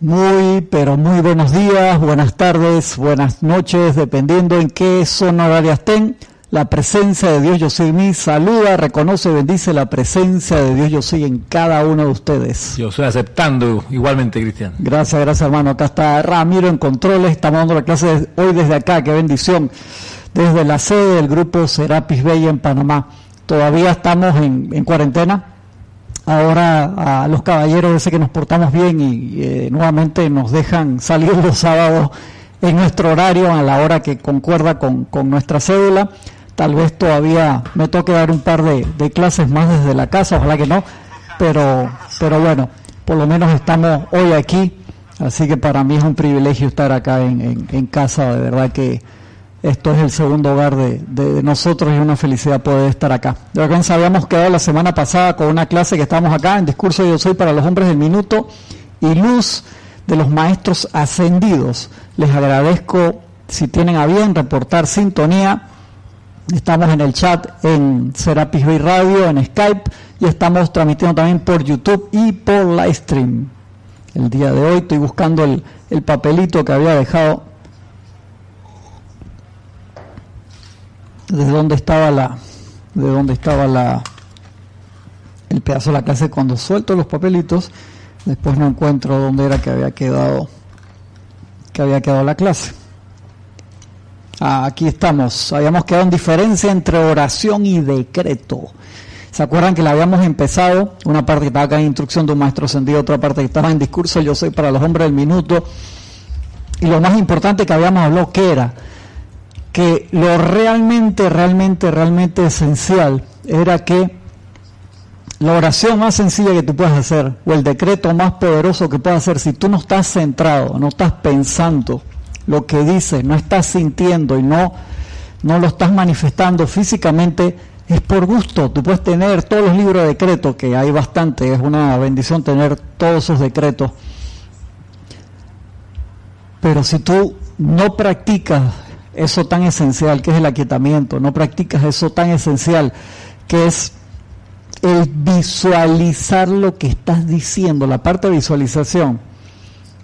Muy, pero muy buenos días, buenas tardes, buenas noches, dependiendo en qué zona horaria estén. La presencia de Dios Yo Soy mí saluda, reconoce y bendice la presencia de Dios Yo Soy en cada uno de ustedes. Yo estoy aceptando igualmente, Cristian. Gracias, gracias hermano. Acá está Ramiro en controles, estamos dando la clase hoy desde acá, qué bendición, desde la sede del grupo Serapis Bay en Panamá. Todavía estamos en, en cuarentena, ahora a los caballeros ese que nos portamos bien y eh, nuevamente nos dejan salir los sábados en nuestro horario a la hora que concuerda con, nuestra cédula. Tal vez todavía me toque dar un par de, clases más desde la casa, ojalá que no, pero, pero bueno, por lo menos estamos hoy aquí, así que para mí es un privilegio estar acá en, en casa, de verdad que esto es el segundo hogar de, nosotros y una felicidad poder estar acá. De nos habíamos quedado la semana pasada con una clase que estamos acá en Discurso Yo Soy para los Hombres del Minuto y Luz de los Maestros Ascendidos. Les agradezco si tienen a bien reportar sintonía. Estamos en el chat en Serapis Bay Radio, en Skype y estamos transmitiendo también por YouTube y por Livestream. El día de hoy estoy buscando el papelito que había dejado de dónde estaba la de dónde estaba la el pedazo de la clase cuando suelto los papelitos después no encuentro dónde era que había quedado que había quedado la clase ah, aquí estamos habíamos quedado en diferencia entre oración y decreto ¿Se acuerdan que la habíamos empezado? Una parte que estaba acá en instrucción de un maestro ascendido, otra parte que estaba en discurso Yo soy para los hombres del minuto. Y lo más importante que habíamos hablado, ¿qué era? Que lo realmente, realmente, realmente esencial era que la oración más sencilla que tú puedes hacer o el decreto más poderoso que puedas hacer, si tú no estás centrado, no estás pensando lo que dices, no estás sintiendo y no, no lo estás manifestando físicamente, es por gusto. Tú puedes tener todos los libros de decretos, que hay bastante, es una bendición tener todos esos decretos. Pero si tú no practicas eso tan esencial que es el aquietamiento, no practicas eso tan esencial que es el visualizar lo que estás diciendo, la parte de visualización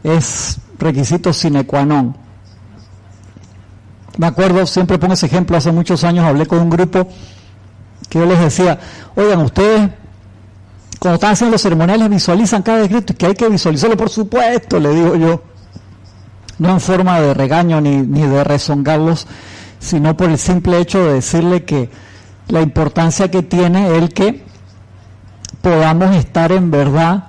es requisito sine qua non. Me acuerdo, siempre pongo ese ejemplo, hace muchos años hablé con un grupo que yo les decía, oigan, ustedes cuando están haciendo los ceremoniales visualizan cada decreto, que hay que visualizarlo, por supuesto, le digo yo no en forma de regaño ni, ni de rezongarlos, sino por el simple hecho de decirle que la importancia que tiene el que podamos estar en verdad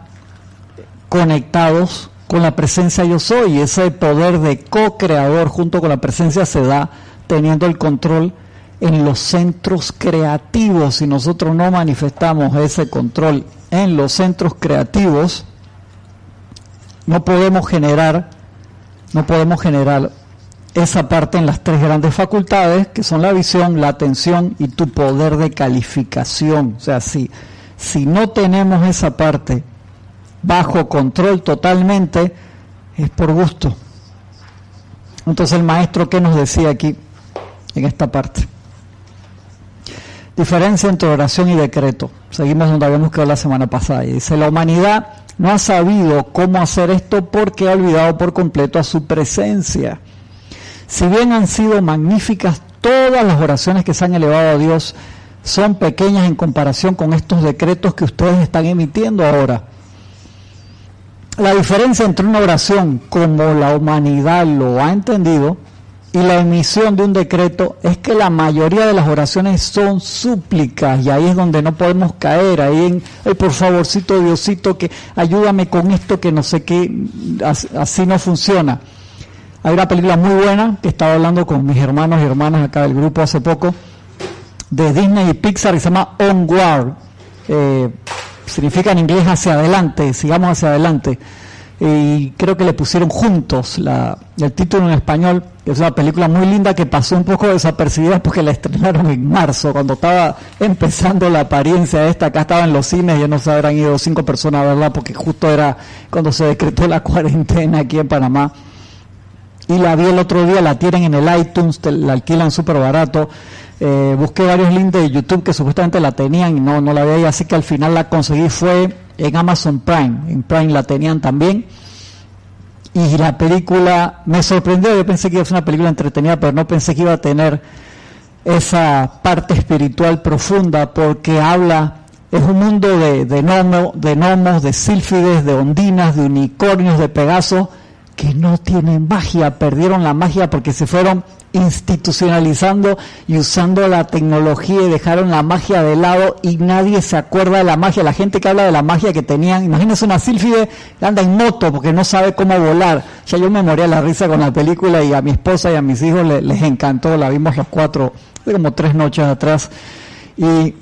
conectados con la presencia yo soy, ese poder de co-creador junto con la presencia se da teniendo el control en los centros creativos. Si nosotros no manifestamos ese control en los centros creativos, no podemos generar no podemos generar esa parte en las tres grandes facultades, que son la visión, la atención y tu poder de calificación. O sea, si, si no tenemos esa parte bajo control totalmente, es por gusto. Entonces el maestro, ¿qué nos decía aquí en esta parte? Diferencia entre oración y decreto. Seguimos donde habíamos quedado la semana pasada. Y dice, la humanidad no ha sabido cómo hacer esto porque ha olvidado por completo a su presencia. Si bien han sido magníficas todas las oraciones que se han elevado a Dios, son pequeñas en comparación con estos decretos que ustedes están emitiendo ahora. La diferencia entre una oración como la humanidad lo ha entendido y la emisión de un decreto es que la mayoría de las oraciones son súplicas y ahí es donde no podemos caer, ahí en, el por favorcito Diosito que ayúdame con esto que no sé qué, así no funciona. Hay una película muy buena que estaba hablando con mis hermanos y hermanas acá del grupo hace poco, de Disney y Pixar, que se llama Onward. Eh, significa en inglés hacia adelante, sigamos hacia adelante y creo que le pusieron juntos la, el título en español. Es una película muy linda que pasó un poco desapercibida porque la estrenaron en marzo, cuando estaba empezando la apariencia esta. Acá estaba en los cines, ya no se habrán ido cinco personas a porque justo era cuando se decretó la cuarentena aquí en Panamá. Y la vi el otro día, la tienen en el iTunes, la alquilan súper barato. Eh, busqué varios links de YouTube que supuestamente la tenían y no, no la veía, así que al final la conseguí fue en Amazon Prime, en Prime la tenían también. y la película me sorprendió, yo pensé que iba a ser una película entretenida, pero no pensé que iba a tener esa parte espiritual profunda porque habla, es un mundo de, de, de gnomos, de sílfides, de ondinas, de unicornios, de pegasos, que no tienen magia, perdieron la magia porque se fueron institucionalizando y usando la tecnología y dejaron la magia de lado y nadie se acuerda de la magia. La gente que habla de la magia que tenían, imagínense una sílfide que anda en moto porque no sabe cómo volar. Ya yo me moría la risa con la película y a mi esposa y a mis hijos les, encantó, la vimos los cuatro, como tres noches atrás. Y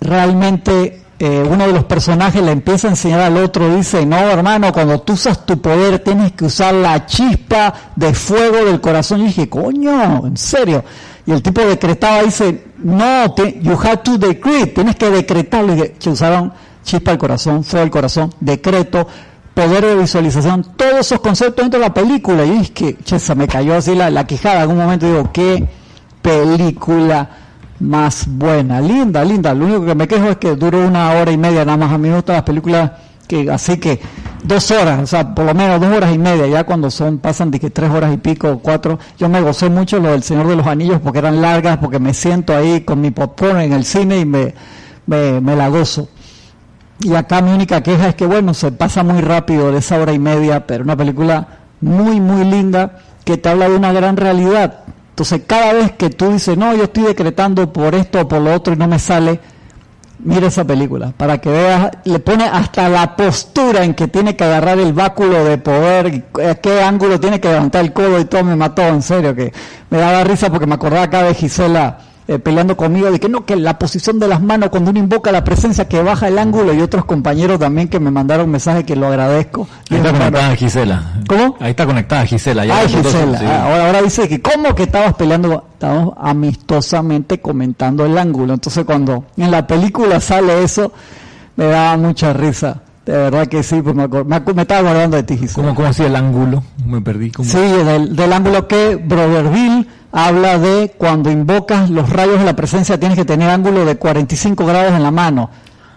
realmente eh, uno de los personajes le empieza a enseñar al otro, dice, no hermano, cuando tú usas tu poder tienes que usar la chispa de fuego del corazón. Y dije, coño, en serio. Y el tipo decretaba, dice, no, you have to decree, tienes que decretarlo. Y que usaron chispa del corazón, fuego del corazón, decreto, poder de visualización, todos esos conceptos dentro de la película. Y es que, che, se me cayó así la, la quijada en un momento. Digo, qué película más buena. Linda, linda. Lo único que me quejo es que duró una hora y media nada más. A mí me gustan las películas que así que dos horas, o sea, por lo menos dos horas y media, ya cuando son, pasan de que tres horas y pico, cuatro, yo me gocé mucho lo del Señor de los Anillos porque eran largas, porque me siento ahí con mi popcorn en el cine y me, me, me la gozo. Y acá mi única queja es que bueno, se pasa muy rápido de esa hora y media, pero una película muy, muy linda que te habla de una gran realidad entonces, cada vez que tú dices, no, yo estoy decretando por esto o por lo otro y no me sale, mira esa película, para que veas, le pone hasta la postura en que tiene que agarrar el báculo de poder, qué ángulo tiene que levantar el codo y todo, me mató, en serio, que me daba risa porque me acordaba acá de Gisela eh, peleando conmigo de que no, que la posición de las manos cuando uno invoca la presencia que baja el ángulo y otros compañeros también que me mandaron mensaje que lo agradezco. Ahí está conectada Gisela. ¿Cómo? Ahí está conectada Gisela. Ya Ay, Gisela. Ah, ahora, ahora dice que cómo que estabas peleando, estábamos amistosamente comentando el ángulo. Entonces cuando en la película sale eso, me daba mucha risa. De verdad que sí, pues me, me, estaba acordando de ti, Gisela. ¿Cómo, cómo hacía el ángulo? Me perdí. Sí, del, del ángulo que Brotherville habla de cuando invocas los rayos de la presencia tienes que tener ángulo de 45 grados en la mano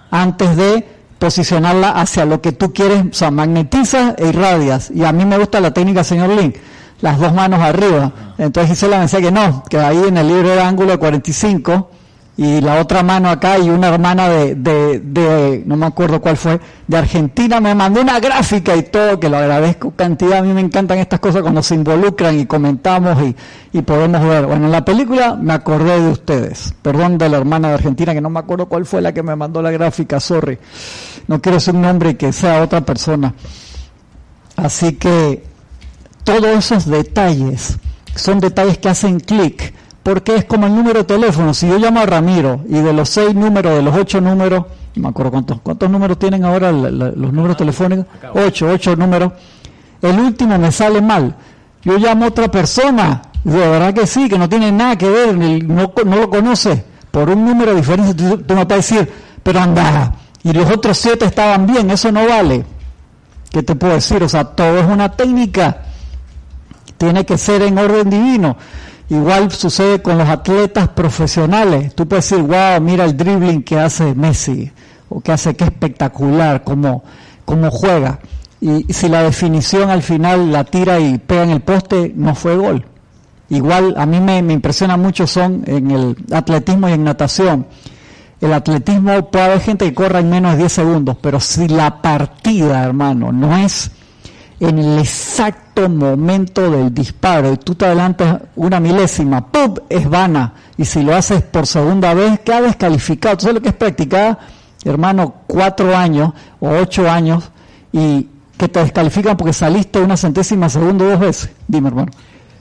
antes de posicionarla hacia lo que tú quieres, o sea, magnetizas e irradias. Y a mí me gusta la técnica, señor Link, las dos manos arriba. Entonces Gisela me decía que no, que ahí en el libro de ángulo de 45 y la otra mano acá y una hermana de, de, no me acuerdo cuál fue, de Argentina me mandó una gráfica y todo, que lo agradezco cantidad, a mí me encantan estas cosas cuando se involucran y comentamos y, y podemos ver. Bueno, en la película me acordé de ustedes, perdón de la hermana de Argentina, que no me acuerdo cuál fue la que me mandó la gráfica, sorry, no quiero ser un nombre que sea otra persona. Así que todos esos detalles son detalles que hacen clic porque es como el número de teléfono. Si yo llamo a Ramiro y de los seis números, de los ocho números, no me acuerdo cuántos, cuántos números tienen ahora los números telefónicos, ocho, ocho números, el último me sale mal. Yo llamo a otra persona, de verdad que sí, que no tiene nada que ver, no, no lo conoce, por un número diferente, tú, tú me vas a decir, pero anda, y los otros siete estaban bien, eso no vale. ¿Qué te puedo decir? O sea, todo es una técnica, tiene que ser en orden divino. Igual sucede con los atletas profesionales. Tú puedes decir, wow, mira el dribbling que hace Messi, o que hace, que espectacular, como, como juega. Y, si la definición al final la tira y pega en el poste, no fue gol. Igual a mí me, me impresiona mucho son en el atletismo y en natación. El atletismo puede haber gente que corra en menos de 10 segundos, pero si la partida, hermano, no es en el exacto momento del disparo y tú te adelantas una milésima, ¡pum! es vana. Y si lo haces por segunda vez, queda descalificado. ¿Tú sabes lo que es practicar, hermano, cuatro años o ocho años y que te descalifican porque saliste una centésima segundo dos veces? Dime, hermano.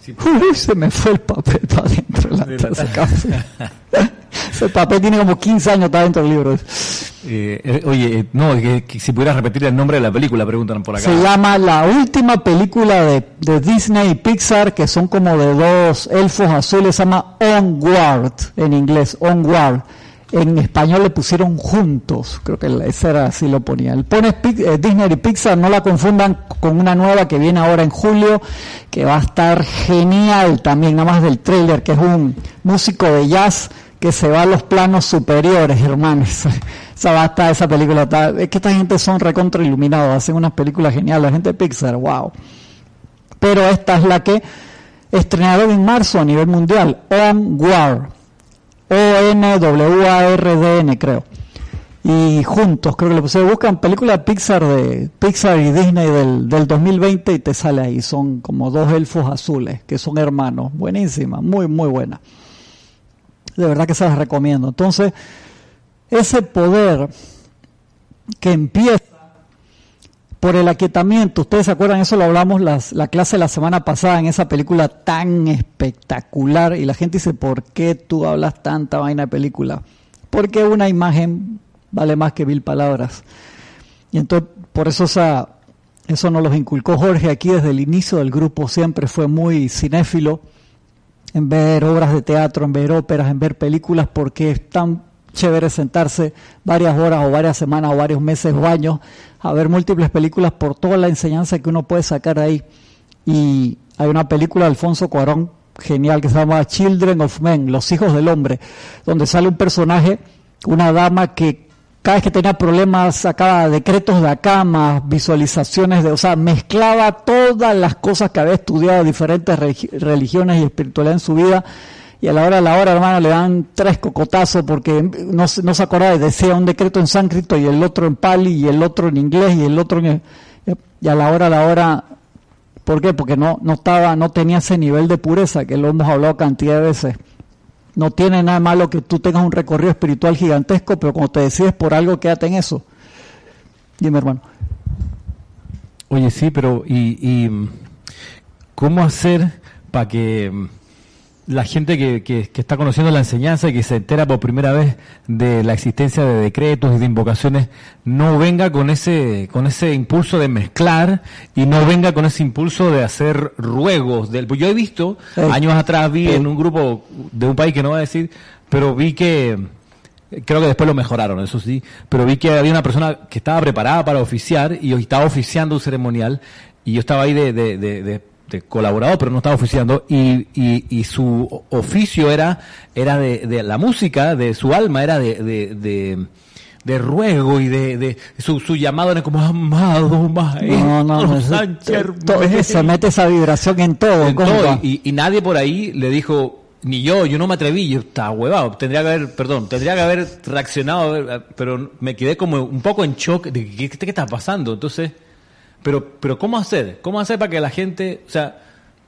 Uy, se me fue el papel para adentro de la taza café. Ese papel tiene como 15 años, está dentro del libro. Eh, eh, oye, eh, no, que, que si pudieras repetir el nombre de la película, preguntan por acá. Se llama la última película de, de Disney y Pixar, que son como de dos elfos azules, se llama Onward, en inglés, Onward. En español le pusieron juntos, creo que ese era así lo ponía. El pone Disney y Pixar, no la confundan con una nueva que viene ahora en julio, que va a estar genial también, nada más del trailer, que es un músico de jazz que se va a los planos superiores, hermanos. Esa basta, esa película. Es que esta gente son recontra iluminados, hacen unas películas geniales. La gente de Pixar, wow. Pero esta es la que estrenaron en marzo a nivel mundial, Onward, O-N-W-A-R-D-N creo. Y juntos, creo que le puse, buscan película Pixar de Pixar y Disney del, del 2020 y te sale ahí, son como dos elfos azules, que son hermanos, buenísima, muy, muy buena. De verdad que se las recomiendo. Entonces, ese poder que empieza por el aquietamiento. Ustedes se acuerdan, eso lo hablamos la clase la semana pasada en esa película tan espectacular. Y la gente dice, ¿por qué tú hablas tanta vaina de película? Porque una imagen vale más que mil palabras. Y entonces, por eso esa, eso nos los inculcó Jorge aquí desde el inicio del grupo. Siempre fue muy cinéfilo en ver obras de teatro, en ver óperas, en ver películas, porque es tan chévere sentarse varias horas o varias semanas o varios meses o años a ver múltiples películas por toda la enseñanza que uno puede sacar ahí. Y hay una película de Alfonso Cuarón genial que se llama Children of Men, Los Hijos del Hombre, donde sale un personaje, una dama que cada vez que tenía problemas sacaba decretos de acá, más visualizaciones de, o sea, mezclaba todas las cosas que había estudiado diferentes religiones y espiritualidad en su vida y a la hora de la hora, hermano, le dan tres cocotazos porque no, no se acordaba, decía un decreto en sánscrito y el otro en pali y el otro en inglés y el otro en... Y a la hora de la hora, ¿por qué? Porque no, no estaba, no tenía ese nivel de pureza que lo hemos hablado cantidad de veces. No tiene nada malo que tú tengas un recorrido espiritual gigantesco, pero cuando te decides por algo, quédate en eso. Dime, hermano. Oye, sí, pero ¿y, y cómo hacer para que la gente que, que, está conociendo la enseñanza y que se entera por primera vez de la existencia de decretos y de invocaciones no venga con ese con ese impulso de mezclar y no venga con ese impulso de hacer ruegos del yo he visto años atrás vi en un grupo de un país que no voy a decir pero vi que creo que después lo mejoraron eso sí pero vi que había una persona que estaba preparada para oficiar y estaba oficiando un ceremonial y yo estaba ahí de, de, de este, colaborado, pero no estaba oficiando, y, y, su oficio era, era de, la música, de su alma, era de, de, ruego y de, su, su, llamado era como amado maestro no, no, se mete esa vibración en todo, y, y, nadie por ahí le dijo ni yo yo no me atreví yo estaba huevado tendría que haber perdón tendría que haber reaccionado pero me quedé como un poco en shock de qué, qué, qué está pasando entonces pero, pero ¿cómo hacer? ¿Cómo hacer para que la gente, o sea,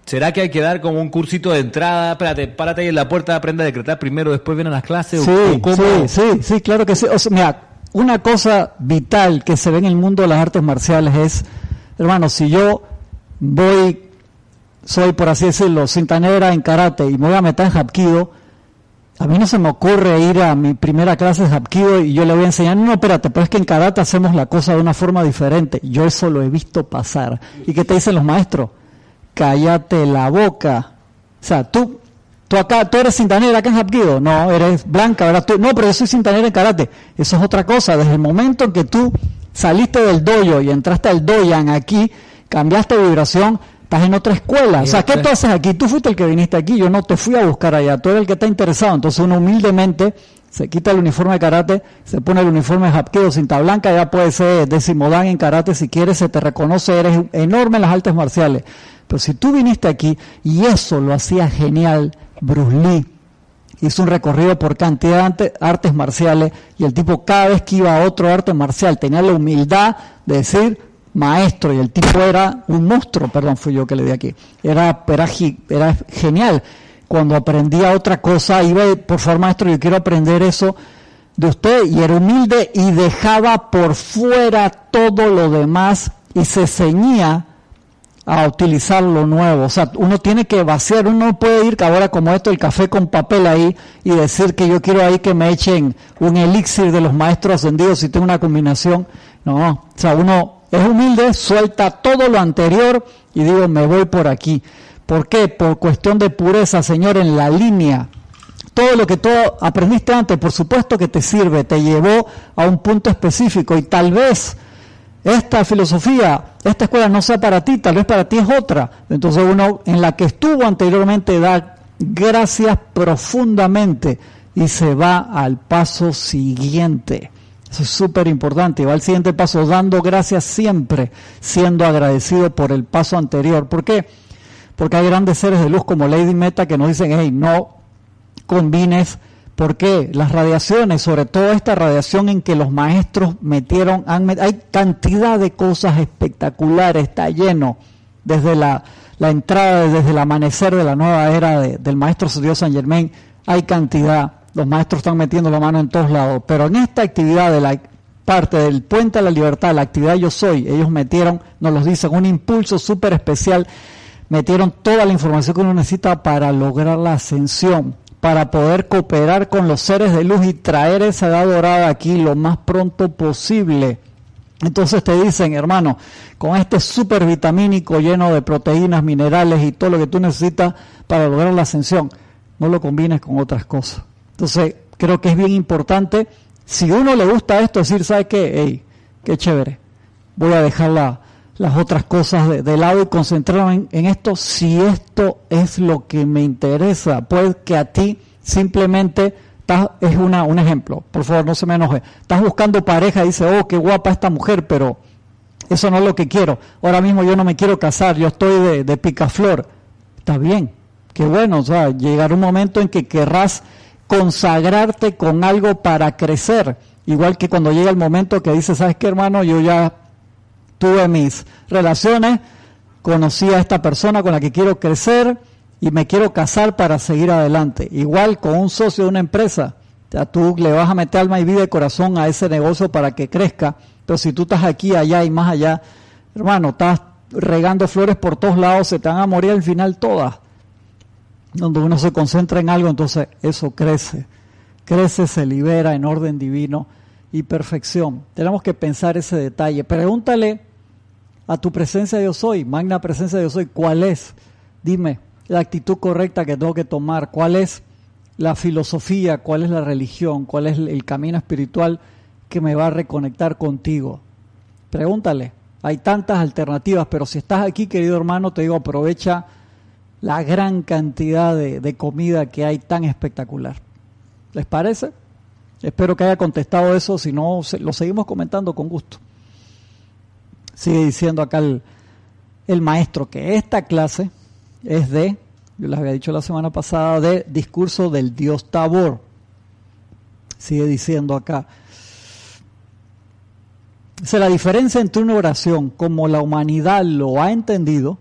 ¿será que hay que dar como un cursito de entrada? Espérate, párate ahí en la puerta, aprende a decretar primero, después vienen las clases. Sí, sí, sí, sí, claro que sí. O sea, mira, una cosa vital que se ve en el mundo de las artes marciales es, hermano, si yo voy, soy por así decirlo, cinta negra en karate y me voy a meter en hapkido, a mí no se me ocurre ir a mi primera clase de Hapkido y yo le voy a enseñar, no, espérate, pero es que en karate hacemos la cosa de una forma diferente. Yo eso lo he visto pasar. ¿Y qué te dicen los maestros? Cállate la boca. O sea, tú, tú acá, tú eres cintanera acá en Hapkido. No, eres blanca, ¿verdad? No, pero yo soy cintanera en karate. Eso es otra cosa. Desde el momento en que tú saliste del dojo y entraste al doyan aquí, cambiaste de vibración, estás en otra escuela. O sea, ¿qué tú haces aquí? Tú fuiste el que viniste aquí, yo no te fui a buscar allá, tú eres el que está interesado. Entonces uno humildemente se quita el uniforme de karate, se pone el uniforme de Hapkido cinta blanca, ya puede ser décimo dan en karate si quieres, se te reconoce, eres enorme en las artes marciales. Pero si tú viniste aquí y eso lo hacía genial, Bruce Lee hizo un recorrido por cantidad de artes marciales y el tipo cada vez que iba a otro arte marcial tenía la humildad de decir, maestro y el tipo era un monstruo, perdón, fui yo que le di aquí. Era, era, era genial. Cuando aprendía otra cosa, iba, por favor maestro, yo quiero aprender eso de usted y era humilde y dejaba por fuera todo lo demás y se ceñía a utilizar lo nuevo. O sea, uno tiene que vaciar, uno no puede ir ahora como esto, el café con papel ahí y decir que yo quiero ahí que me echen un elixir de los maestros ascendidos y tengo una combinación. No, o sea, uno es humilde, suelta todo lo anterior y digo, me voy por aquí. ¿Por qué? Por cuestión de pureza, Señor, en la línea. Todo lo que tú aprendiste antes, por supuesto que te sirve, te llevó a un punto específico y tal vez esta filosofía, esta escuela no sea para ti, tal vez para ti es otra. Entonces uno en la que estuvo anteriormente da gracias profundamente y se va al paso siguiente. Eso es súper importante. Va al siguiente paso, dando gracias siempre, siendo agradecido por el paso anterior. ¿Por qué? Porque hay grandes seres de luz como Lady Meta que nos dicen, hey, no combines. ¿Por qué? Las radiaciones, sobre todo esta radiación en que los maestros metieron, hay cantidad de cosas espectaculares, está lleno desde la, entrada, desde el amanecer de la nueva era del maestro Dios San Germain, hay cantidad los maestros están metiendo la mano en todos lados, pero en esta actividad de la parte del puente a la libertad, la actividad yo soy, ellos metieron, nos los dicen, un impulso súper especial, metieron toda la información que uno necesita para lograr la ascensión, para poder cooperar con los seres de luz y traer esa edad dorada aquí lo más pronto posible. Entonces te dicen, hermano, con este super vitamínico lleno de proteínas, minerales y todo lo que tú necesitas para lograr la ascensión, no lo combines con otras cosas. Entonces, creo que es bien importante, si uno le gusta esto, decir, ¿sabe qué? Hey, qué chévere. Voy a dejar las otras cosas de, lado y concentrarme en, esto si esto es lo que me interesa. Puede que a ti simplemente estás, es una, un ejemplo, por favor no se me enoje. Estás buscando pareja y dices, oh, qué guapa esta mujer, pero eso no es lo que quiero. Ahora mismo yo no me quiero casar, yo estoy de, de picaflor. Está bien, qué bueno, o sea, llegará un momento en que querrás consagrarte con algo para crecer. Igual que cuando llega el momento que dices, ¿sabes qué hermano? Yo ya tuve mis relaciones, conocí a esta persona con la que quiero crecer y me quiero casar para seguir adelante. Igual con un socio de una empresa. ya tú le vas a meter alma y vida y corazón a ese negocio para que crezca. Pero si tú estás aquí, allá y más allá, hermano, estás regando flores por todos lados, se te van a morir al final todas donde uno se concentra en algo, entonces eso crece, crece, se libera en orden divino y perfección. Tenemos que pensar ese detalle. Pregúntale a tu presencia Dios hoy, magna presencia Dios hoy, ¿cuál es? Dime la actitud correcta que tengo que tomar, cuál es la filosofía, cuál es la religión, cuál es el camino espiritual que me va a reconectar contigo. Pregúntale. Hay tantas alternativas, pero si estás aquí, querido hermano, te digo, aprovecha la gran cantidad de, comida que hay tan espectacular. ¿Les parece? Espero que haya contestado eso, si no, lo seguimos comentando con gusto. Sigue diciendo acá el, el maestro que esta clase es de, yo les había dicho la semana pasada, de discurso del Dios Tabor. Sigue diciendo acá. Dice, la diferencia entre una oración como la humanidad lo ha entendido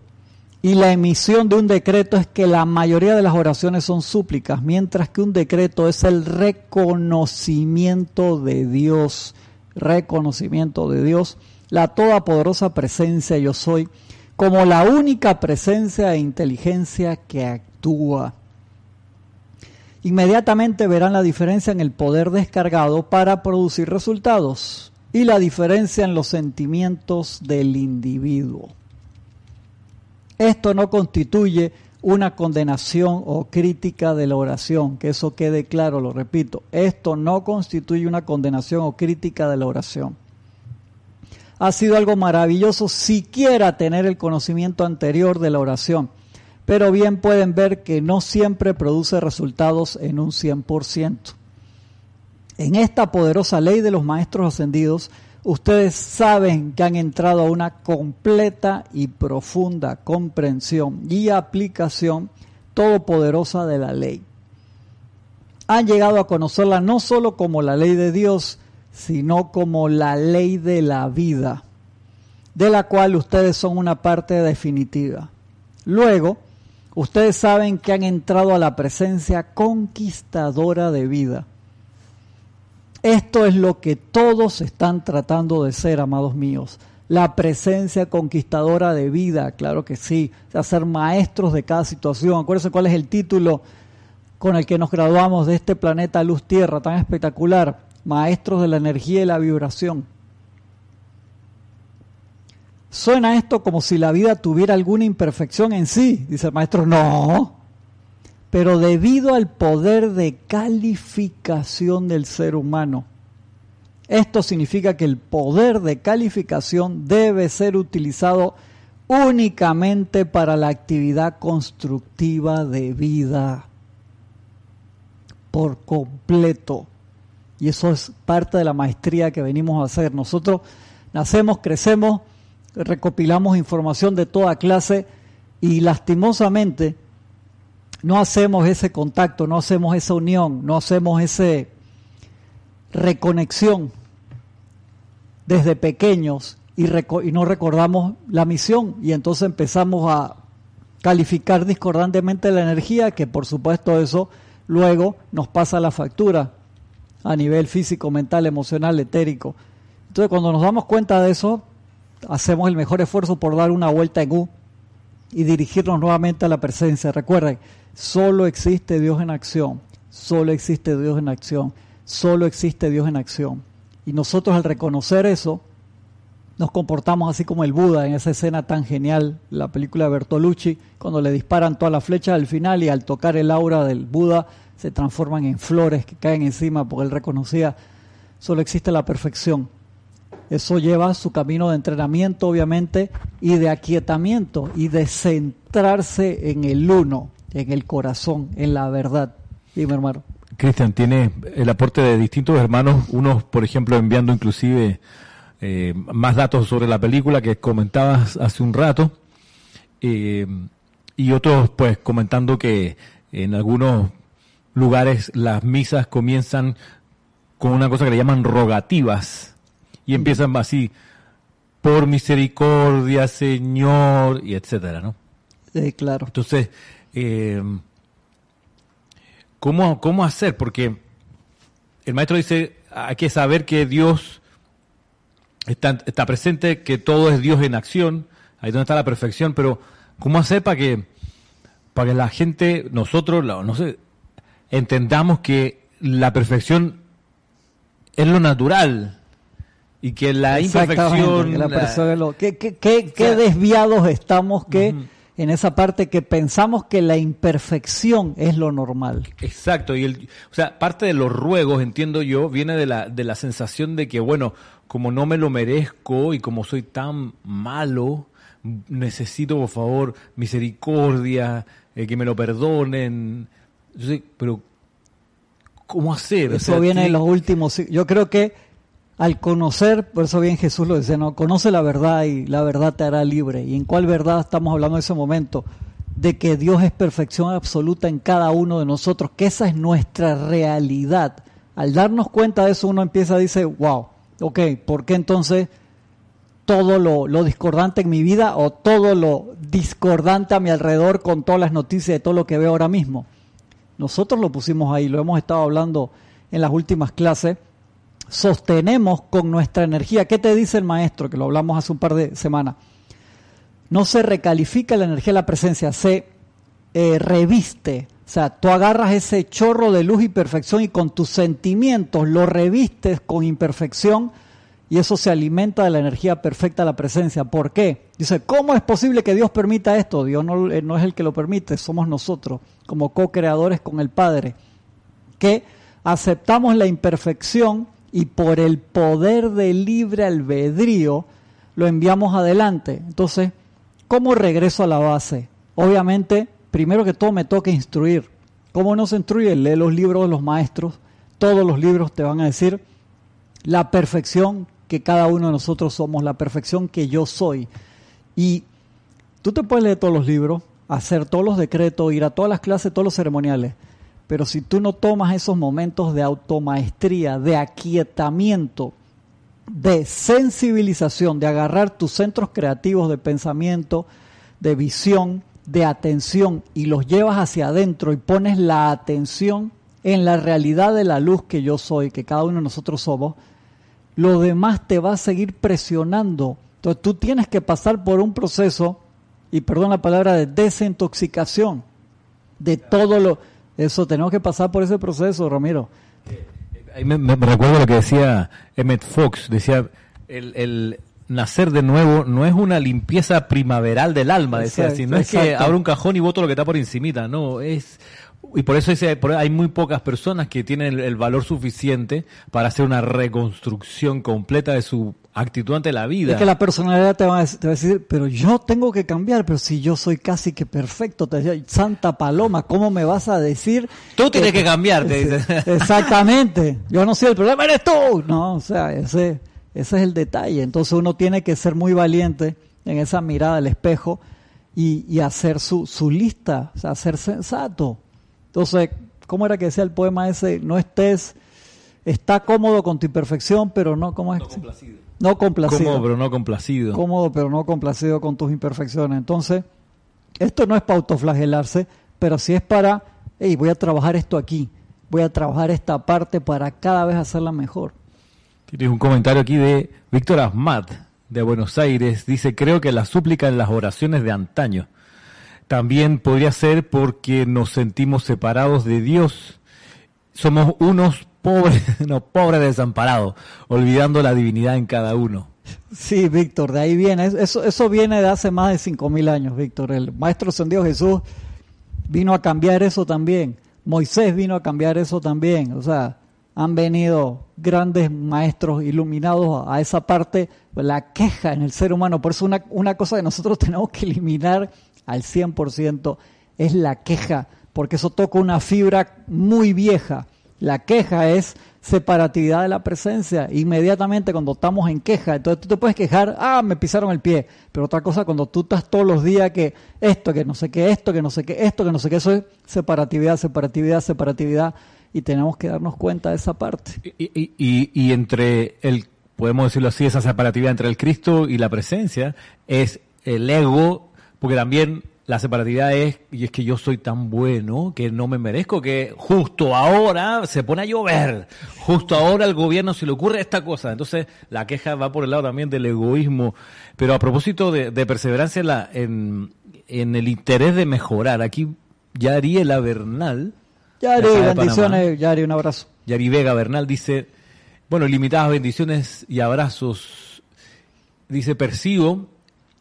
y la emisión de un decreto es que la mayoría de las oraciones son súplicas, mientras que un decreto es el reconocimiento de Dios, reconocimiento de Dios, la todopoderosa presencia yo soy, como la única presencia e inteligencia que actúa. Inmediatamente verán la diferencia en el poder descargado para producir resultados y la diferencia en los sentimientos del individuo. Esto no constituye una condenación o crítica de la oración, que eso quede claro, lo repito, esto no constituye una condenación o crítica de la oración. Ha sido algo maravilloso siquiera tener el conocimiento anterior de la oración, pero bien pueden ver que no siempre produce resultados en un 100%. En esta poderosa ley de los maestros ascendidos, ustedes saben que han entrado a una completa y profunda comprensión y aplicación todopoderosa de la ley. Han llegado a conocerla no solo como la ley de Dios, sino como la ley de la vida, de la cual ustedes son una parte definitiva. Luego, ustedes saben que han entrado a la presencia conquistadora de vida esto es lo que todos están tratando de ser, amados míos. La presencia conquistadora de vida, claro que sí. O ser maestros de cada situación. Acuérdense cuál es el título con el que nos graduamos de este planeta Luz Tierra tan espectacular. Maestros de la energía y la vibración. Suena esto como si la vida tuviera alguna imperfección en sí, dice el maestro. No, pero debido al poder de calificación del ser humano. Esto significa que el poder de calificación debe ser utilizado únicamente para la actividad constructiva de vida por completo. Y eso es parte de la maestría que venimos a hacer. Nosotros nacemos, crecemos, recopilamos información de toda clase y lastimosamente no hacemos ese contacto, no hacemos esa unión, no hacemos esa reconexión desde pequeños y, y, no recordamos la misión y entonces empezamos a calificar discordantemente la energía, que por supuesto eso luego nos pasa la factura a nivel físico, mental, emocional, etérico. Entonces cuando nos damos cuenta de eso, hacemos el mejor esfuerzo por dar una vuelta en U y dirigirnos nuevamente a la presencia. Recuerden, solo existe Dios en acción, solo existe Dios en acción, solo existe Dios en acción. Y nosotros al reconocer eso, nos comportamos así como el Buda en esa escena tan genial, la película de Bertolucci, cuando le disparan todas las flechas al final y al tocar el aura del Buda se transforman en flores que caen encima porque él reconocía, solo existe la perfección. Eso lleva su camino de entrenamiento, obviamente, y de aquietamiento y de centrarse en el uno, en el corazón, en la verdad. Dime, hermano. Cristian, tiene el aporte de distintos hermanos, unos, por ejemplo, enviando inclusive eh, más datos sobre la película que comentabas hace un rato, eh, y otros, pues, comentando que en algunos lugares las misas comienzan con una cosa que le llaman rogativas, y empiezan así, por misericordia, Señor, y etcétera, ¿no? Sí, claro. Entonces, eh, ¿cómo, ¿cómo hacer? Porque el maestro dice, hay que saber que Dios está, está presente, que todo es Dios en acción, ahí donde está la perfección, pero ¿cómo hacer para que, para que la gente, nosotros, no sé, entendamos que la perfección es lo natural? Y que la imperfección... La ¿Qué, desviados estamos que en esa parte que pensamos que la imperfección es lo normal? Exacto, y el, o sea, parte de los ruegos, entiendo yo, viene de la, de la sensación de que, bueno, como no me lo merezco y como soy tan malo, necesito, por favor, misericordia, eh, que me lo perdonen. pero, ¿cómo hacer? Eso viene en los últimos... Yo creo que al conocer, por eso bien Jesús lo dice, no, conoce la verdad y la verdad te hará libre. ¿Y en cuál verdad estamos hablando en ese momento? De que Dios es perfección absoluta en cada uno de nosotros, que esa es nuestra realidad. Al darnos cuenta de eso uno empieza a decir, wow, ok, ¿por qué entonces todo lo, lo, discordante en mi vida o todo lo discordante a mi alrededor con todas las noticias de todo lo que veo ahora mismo? Nosotros lo pusimos ahí, lo hemos estado hablando en las últimas clases sostenemos con nuestra energía. ¿Qué te dice el maestro? Que lo hablamos hace un par de semanas. No se recalifica la energía de la presencia, se eh, reviste. O sea, tú agarras ese chorro de luz y perfección y con tus sentimientos lo revistes con imperfección y eso se alimenta de la energía perfecta de la presencia. ¿Por qué? Dice, ¿cómo es posible que Dios permita esto? Dios no, eh, no es el que lo permite, somos nosotros, como co-creadores con el Padre, que aceptamos la imperfección y por el poder del libre albedrío lo enviamos adelante. Entonces, ¿cómo regreso a la base? Obviamente, primero que todo me toca instruir. ¿Cómo no se instruye? Lee los libros de los maestros. Todos los libros te van a decir la perfección que cada uno de nosotros somos, la perfección que yo soy. Y tú te puedes leer todos los libros, hacer todos los decretos, ir a todas las clases, todos los ceremoniales pero si tú no tomas esos momentos de automaestría, de aquietamiento, de sensibilización, de agarrar tus centros creativos de pensamiento, de visión, de atención y los llevas hacia adentro y pones la atención en la realidad de la luz que yo soy, que cada uno de nosotros somos, lo demás te va a seguir presionando. Entonces tú tienes que pasar por un proceso, y perdón la palabra, de desintoxicación de todo lo eso, tenemos que pasar por ese proceso, Ramiro. me, recuerdo lo que decía Emmett Fox, decía, el, nacer de nuevo no es una limpieza primaveral del alma, decía así, no es que abro un cajón y voto lo que está por encimita, no, es... Y por eso hay muy pocas personas que tienen el, valor suficiente para hacer una reconstrucción completa de su actitud ante la vida. Es que la personalidad te va, a, decir, pero yo tengo que cambiar, pero si yo soy casi que perfecto, te decía, Santa Paloma, ¿cómo me vas a decir? Tú tienes que cambiar, te dice. Exactamente, yo no soy el problema, eres tú. No, o sea, ese, ese es el detalle. Entonces uno tiene que ser muy valiente en esa mirada al espejo y, y hacer su, su lista, o sea, ser sensato. Entonces, ¿cómo era que decía el poema ese? No estés, está cómodo con tu imperfección, pero no, ¿cómo es? No complacido. No complacido. Cómodo, pero no complacido. Cómodo, pero no complacido con tus imperfecciones. Entonces, esto no es para autoflagelarse, pero sí es para, hey, voy a trabajar esto aquí, voy a trabajar esta parte para cada vez hacerla mejor. Tienes un comentario aquí de Víctor Asmat, de Buenos Aires. Dice, creo que la súplica en las oraciones de antaño. También podría ser porque nos sentimos separados de Dios. Somos unos pobres, no, pobres desamparados, olvidando la divinidad en cada uno. Sí, Víctor, de ahí viene. Eso, eso viene de hace más de cinco mil años, Víctor. El Maestro Ascendido Jesús vino a cambiar eso también. Moisés vino a cambiar eso también. O sea, han venido grandes maestros iluminados a esa parte, la queja en el ser humano. Por eso una, una cosa que nosotros tenemos que eliminar al 100% es la queja, porque eso toca una fibra muy vieja la queja es separatividad de la presencia. Inmediatamente cuando estamos en queja, entonces tú te puedes quejar, ah, me pisaron el pie. Pero otra cosa, cuando tú estás todos los días que esto, que no sé qué, esto, que no sé qué, esto, que no sé qué, eso es separatividad, separatividad, separatividad. Y tenemos que darnos cuenta de esa parte. Y, y, y entre el, podemos decirlo así, esa separatividad entre el Cristo y la presencia es el ego, porque también la separatividad es, y es que yo soy tan bueno que no me merezco que justo ahora se pone a llover, justo ahora al gobierno se le ocurre esta cosa. Entonces la queja va por el lado también del egoísmo. Pero a propósito de, perseverancia en, la, en, el interés de mejorar, aquí Yariela Bernal. Yari, bendiciones, Yari, un abrazo. Yari Vega Bernal dice, bueno, limitadas bendiciones y abrazos. Dice, percibo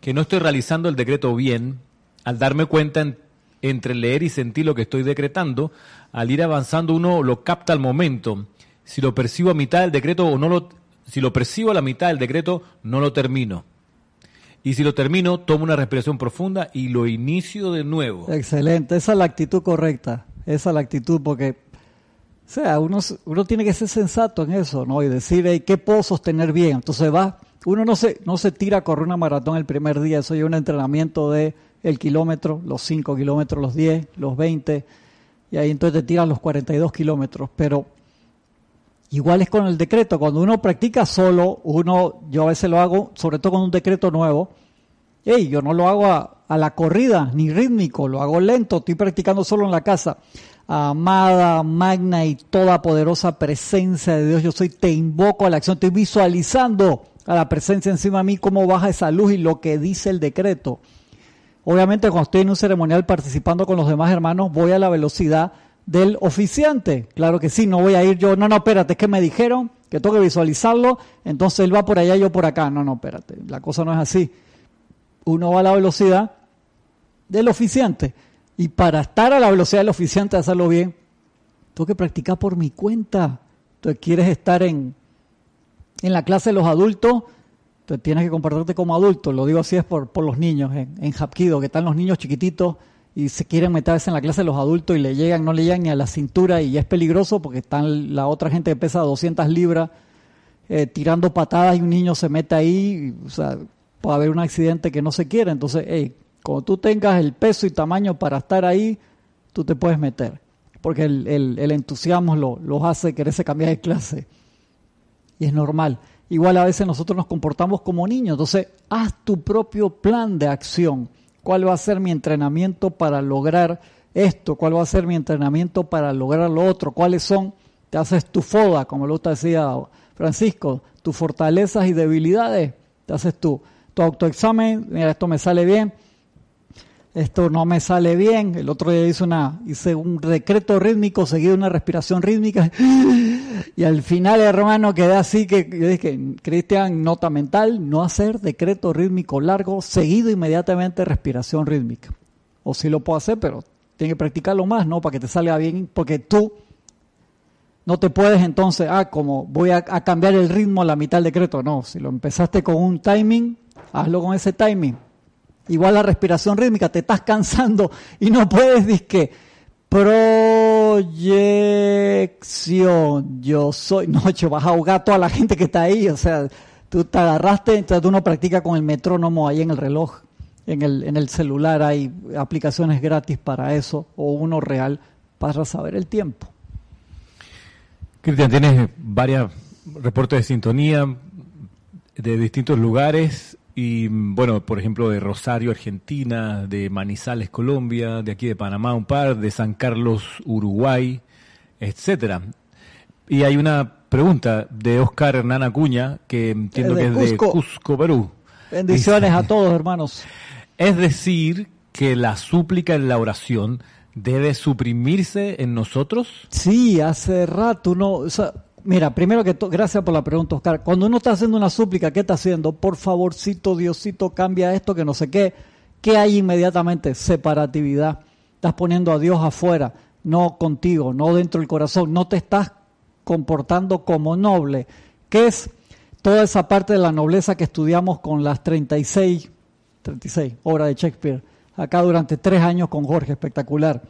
que no estoy realizando el decreto bien al darme cuenta entre leer y sentir lo que estoy decretando, al ir avanzando uno lo capta al momento. Si lo percibo a mitad del decreto o no lo, si lo percibo a la mitad del decreto, no lo termino. Y si lo termino, tomo una respiración profunda y lo inicio de nuevo. Excelente, esa es la actitud correcta, esa es la actitud porque, o sea, uno, uno tiene que ser sensato en eso, ¿no? Y decir, ¿qué puedo sostener bien? Entonces va, uno no se, no se tira a correr una maratón el primer día, eso es un entrenamiento de el kilómetro, los 5 kilómetros, los 10, los 20, y ahí entonces te tiran los 42 kilómetros. Pero igual es con el decreto, cuando uno practica solo, uno, yo a veces lo hago, sobre todo con un decreto nuevo, hey, yo no lo hago a, a la corrida, ni rítmico, lo hago lento, estoy practicando solo en la casa. Amada, magna y toda poderosa presencia de Dios, yo soy, te invoco a la acción, estoy visualizando a la presencia encima de mí, cómo baja esa luz y lo que dice el decreto. Obviamente cuando estoy en un ceremonial participando con los demás hermanos, voy a la velocidad del oficiante. Claro que sí, no voy a ir yo, no, no, espérate, es que me dijeron que tengo que visualizarlo, entonces él va por allá, yo por acá. No, no, espérate, la cosa no es así. Uno va a la velocidad del oficiante. Y para estar a la velocidad del oficiante, hacerlo bien, tengo que practicar por mi cuenta. Entonces, quieres estar en, en la clase de los adultos, tienes que comportarte como adulto, lo digo así es por, por los niños, en, en que están los niños chiquititos y se quieren meterse en la clase de los adultos y le llegan, no le llegan ni a la cintura y es peligroso porque están la otra gente que pesa 200 libras eh, tirando patadas y un niño se mete ahí, o sea, puede haber un accidente que no se quiere. Entonces, hey, cuando tú tengas el peso y tamaño para estar ahí, tú te puedes meter, porque el, el, el entusiasmo lo, los hace quererse cambiar de clase. Y es normal igual a veces nosotros nos comportamos como niños. Entonces, haz tu propio plan de acción. ¿Cuál va a ser mi entrenamiento para lograr esto? ¿Cuál va a ser mi entrenamiento para lograr lo otro? ¿Cuáles son? Te haces tu foda, como lo decía Francisco, tus fortalezas y debilidades. Te haces tu, tu autoexamen. Mira, esto me sale bien esto no me sale bien. El otro día hice, una, hice un decreto rítmico seguido de una respiración rítmica y al final, hermano, quedé así que yo dije, Cristian, nota mental, no hacer decreto rítmico largo seguido inmediatamente respiración rítmica. O sí lo puedo hacer, pero tiene que practicarlo más, ¿no? Para que te salga bien, porque tú No te puedes entonces, ah, como voy a, cambiar el ritmo a la mitad del decreto. No, si lo empezaste con un timing, hazlo con ese timing. Igual la respiración rítmica, te estás cansando y no puedes, disque, proyección, yo soy, no, yo vas a ahogar a toda la gente que está ahí, o sea, tú te agarraste, entonces tú no practicas con el metrónomo ahí en el reloj, en el, en el celular hay aplicaciones gratis para eso, o uno real para saber el tiempo. Cristian, tienes varios reportes de sintonía de distintos lugares y bueno, por ejemplo, de Rosario, Argentina, de Manizales, Colombia, de aquí de Panamá un par, de San Carlos, Uruguay, etcétera. Y hay una pregunta de Oscar Hernán Acuña, que entiendo que es de Cusco, Perú. Bendiciones a todos, hermanos. Es decir, que la súplica en la oración debe suprimirse en nosotros? Sí, hace rato no, mira, primero que todo, gracias por la pregunta, Oscar. Cuando uno está haciendo una súplica, ¿qué está haciendo? Por favorcito, Diosito, cambia esto, que no sé qué. ¿Qué hay inmediatamente? Separatividad. Estás poniendo a Dios afuera, no contigo, no dentro del corazón. No te estás comportando como noble. ¿Qué es toda esa parte de la nobleza que estudiamos con las 36, 36 obras de Shakespeare? acá durante tres años con Jorge, espectacular.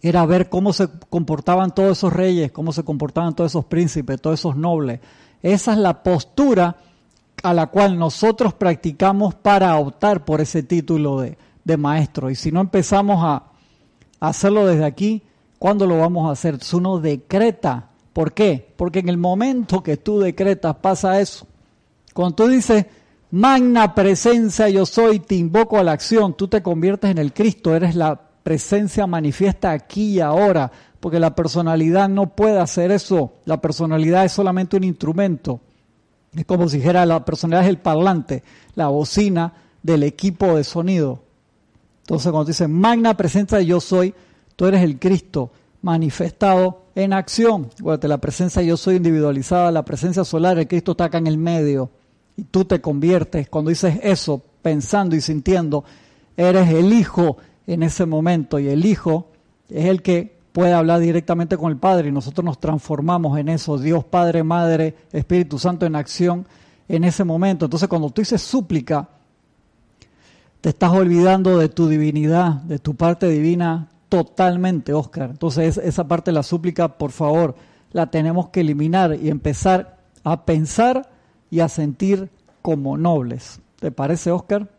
Era ver cómo se comportaban todos esos reyes, cómo se comportaban todos esos príncipes, todos esos nobles. Esa es la postura a la cual nosotros practicamos para optar por ese título de, de maestro. Y si no empezamos a, hacerlo desde aquí, ¿cuándo lo vamos a hacer? Uno decreta. ¿Por qué? Porque en el momento que tú decretas pasa eso. Cuando tú dices, Magna presencia yo soy, te invoco a la acción, tú te conviertes en el Cristo, eres la presencia manifiesta aquí y ahora, porque la personalidad no puede hacer eso, la personalidad es solamente un instrumento, es como si dijera la personalidad es el parlante, la bocina del equipo de sonido. Entonces cuando dice magna presencia yo soy, tú eres el Cristo manifestado en acción. Acuérdate, la presencia yo soy individualizada, la presencia solar, el Cristo está acá en el medio y tú te conviertes, cuando dices eso, pensando y sintiendo, eres el Hijo en ese momento y el Hijo es el que puede hablar directamente con el Padre y nosotros nos transformamos en eso, Dios Padre, Madre, Espíritu Santo en acción en ese momento. Entonces cuando tú dices súplica, te estás olvidando de tu divinidad, de tu parte divina totalmente, Oscar. Entonces esa parte de la súplica, por favor, la tenemos que eliminar y empezar a pensar y a sentir como nobles. ¿Te parece, Oscar?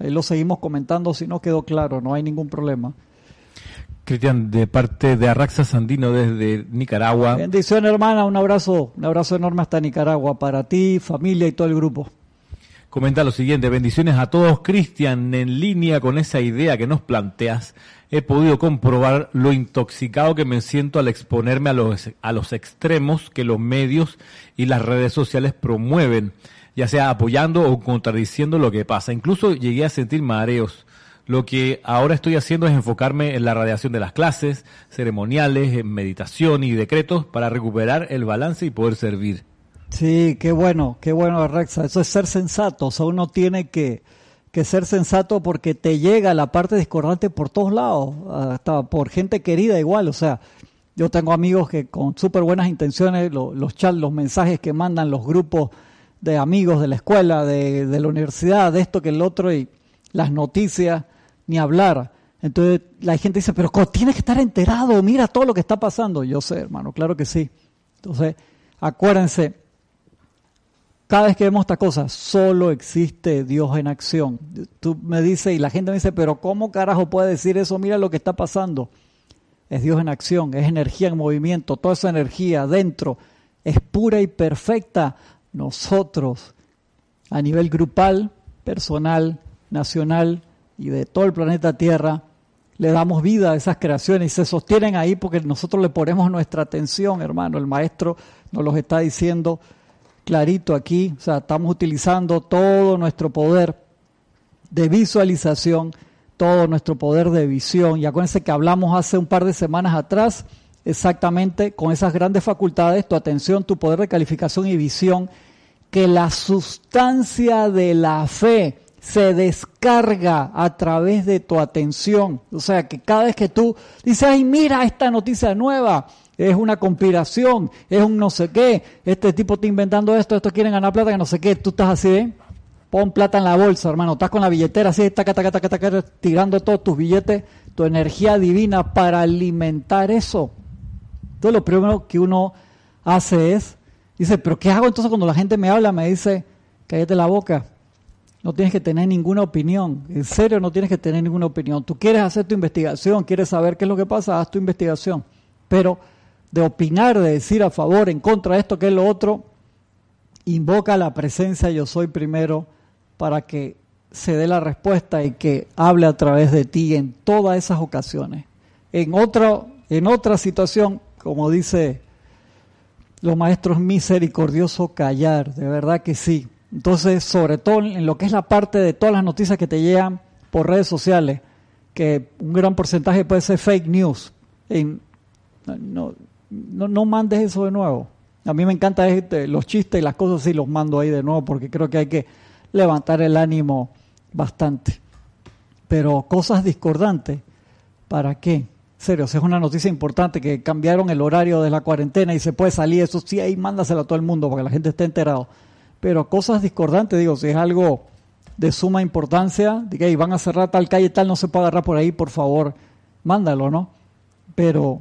Ahí lo seguimos comentando si no quedó claro, no hay ningún problema. Cristian, de parte de Arraxa Sandino desde Nicaragua. Bendición, hermana, un abrazo, un abrazo enorme hasta Nicaragua para ti, familia y todo el grupo. Comenta lo siguiente, bendiciones a todos, Cristian, en línea con esa idea que nos planteas, he podido comprobar lo intoxicado que me siento al exponerme a los, a los extremos que los medios y las redes sociales promueven, ya sea apoyando o contradiciendo lo que pasa. Incluso llegué a sentir mareos. Lo que ahora estoy haciendo es enfocarme en la radiación de las clases, ceremoniales, en meditación y decretos para recuperar el balance y poder servir. Sí, qué bueno, qué bueno, Rexa. Eso es ser sensato. O sea, uno tiene que, que ser sensato porque te llega la parte discordante por todos lados, hasta por gente querida igual. O sea, yo tengo amigos que con súper buenas intenciones, los chats, los mensajes que mandan los grupos de amigos de la escuela, de, de la universidad, de esto que el otro, y las noticias, ni hablar. Entonces la gente dice, pero tienes que estar enterado, mira todo lo que está pasando. Yo sé, hermano, claro que sí. Entonces, acuérdense, cada vez que vemos esta cosa, solo existe Dios en acción. Tú me dices, y la gente me dice, pero ¿cómo carajo puede decir eso? Mira lo que está pasando. Es Dios en acción, es energía en movimiento, toda esa energía dentro es pura y perfecta. Nosotros, a nivel grupal, personal, nacional y de todo el planeta Tierra, le damos vida a esas creaciones y se sostienen ahí porque nosotros le ponemos nuestra atención, hermano. El maestro nos los está diciendo clarito aquí, o sea, estamos utilizando todo nuestro poder de visualización, todo nuestro poder de visión. Y acuérdense que hablamos hace un par de semanas atrás exactamente con esas grandes facultades, tu atención, tu poder de calificación y visión, que la sustancia de la fe se descarga a través de tu atención. O sea, que cada vez que tú dices, ay, mira esta noticia nueva, es una conspiración, es un no sé qué, este tipo está inventando esto, estos quieren ganar plata, que no sé qué, tú estás así, ¿eh? Pon plata en la bolsa, hermano, estás con la billetera así, taca, taca, taca, taca, tirando todos tus billetes, tu energía divina para alimentar eso. Entonces lo primero que uno hace es, dice, pero ¿qué hago entonces cuando la gente me habla? Me dice, cállate la boca, no tienes que tener ninguna opinión, en serio no tienes que tener ninguna opinión. Tú quieres hacer tu investigación, quieres saber qué es lo que pasa, haz tu investigación. Pero de opinar, de decir a favor, en contra de esto, que es lo otro, invoca la presencia yo soy primero para que se dé la respuesta y que hable a través de ti en todas esas ocasiones. En otra, en otra situación, como dice los maestros, misericordioso callar, de verdad que sí. Entonces, sobre todo en lo que es la parte de todas las noticias que te llegan por redes sociales, que un gran porcentaje puede ser fake news. no, no, no mandes eso de nuevo. A mí me encanta este, los chistes y las cosas y los mando ahí de nuevo porque creo que hay que levantar el ánimo bastante. Pero cosas discordantes, ¿para qué? Serio, es una noticia importante que cambiaron el horario de la cuarentena y se puede salir, eso sí, ahí mándaselo a todo el mundo para que la gente esté enterado. Pero cosas discordantes, digo, si es algo de suma importancia, de que van a cerrar tal calle tal, no se puede agarrar por ahí, por favor, mándalo, ¿no? Pero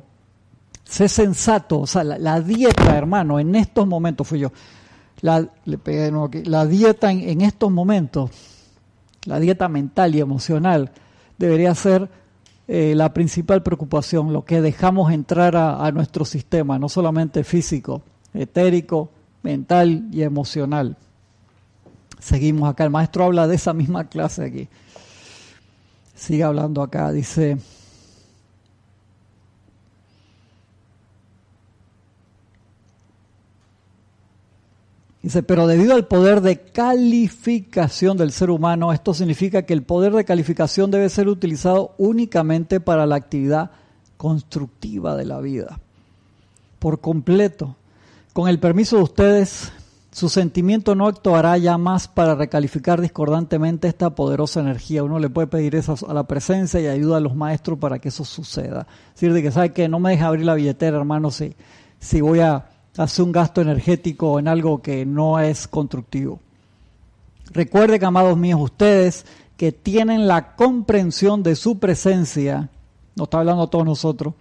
sé sensato, o sea, la, dieta, hermano, en estos momentos fui yo, la, le pegué la dieta en, estos momentos, la dieta mental y emocional, debería ser eh, la principal preocupación, lo que dejamos entrar a, a nuestro sistema, no solamente físico, etérico, mental y emocional. Seguimos acá, el maestro habla de esa misma clase aquí. Sigue hablando acá, dice... Dice, pero debido al poder de calificación del ser humano, esto significa que el poder de calificación debe ser utilizado únicamente para la actividad constructiva de la vida, por completo. Con el permiso de ustedes, su sentimiento no actuará ya más para recalificar discordantemente esta poderosa energía. Uno le puede pedir eso a la presencia y ayuda a los maestros para que eso suceda. Es decir, de que sabe que no me deja abrir la billetera, hermano, si, si voy a hace un gasto energético en algo que no es constructivo. Recuerde, amados míos, ustedes que tienen la comprensión de su presencia, nos está hablando a todos nosotros,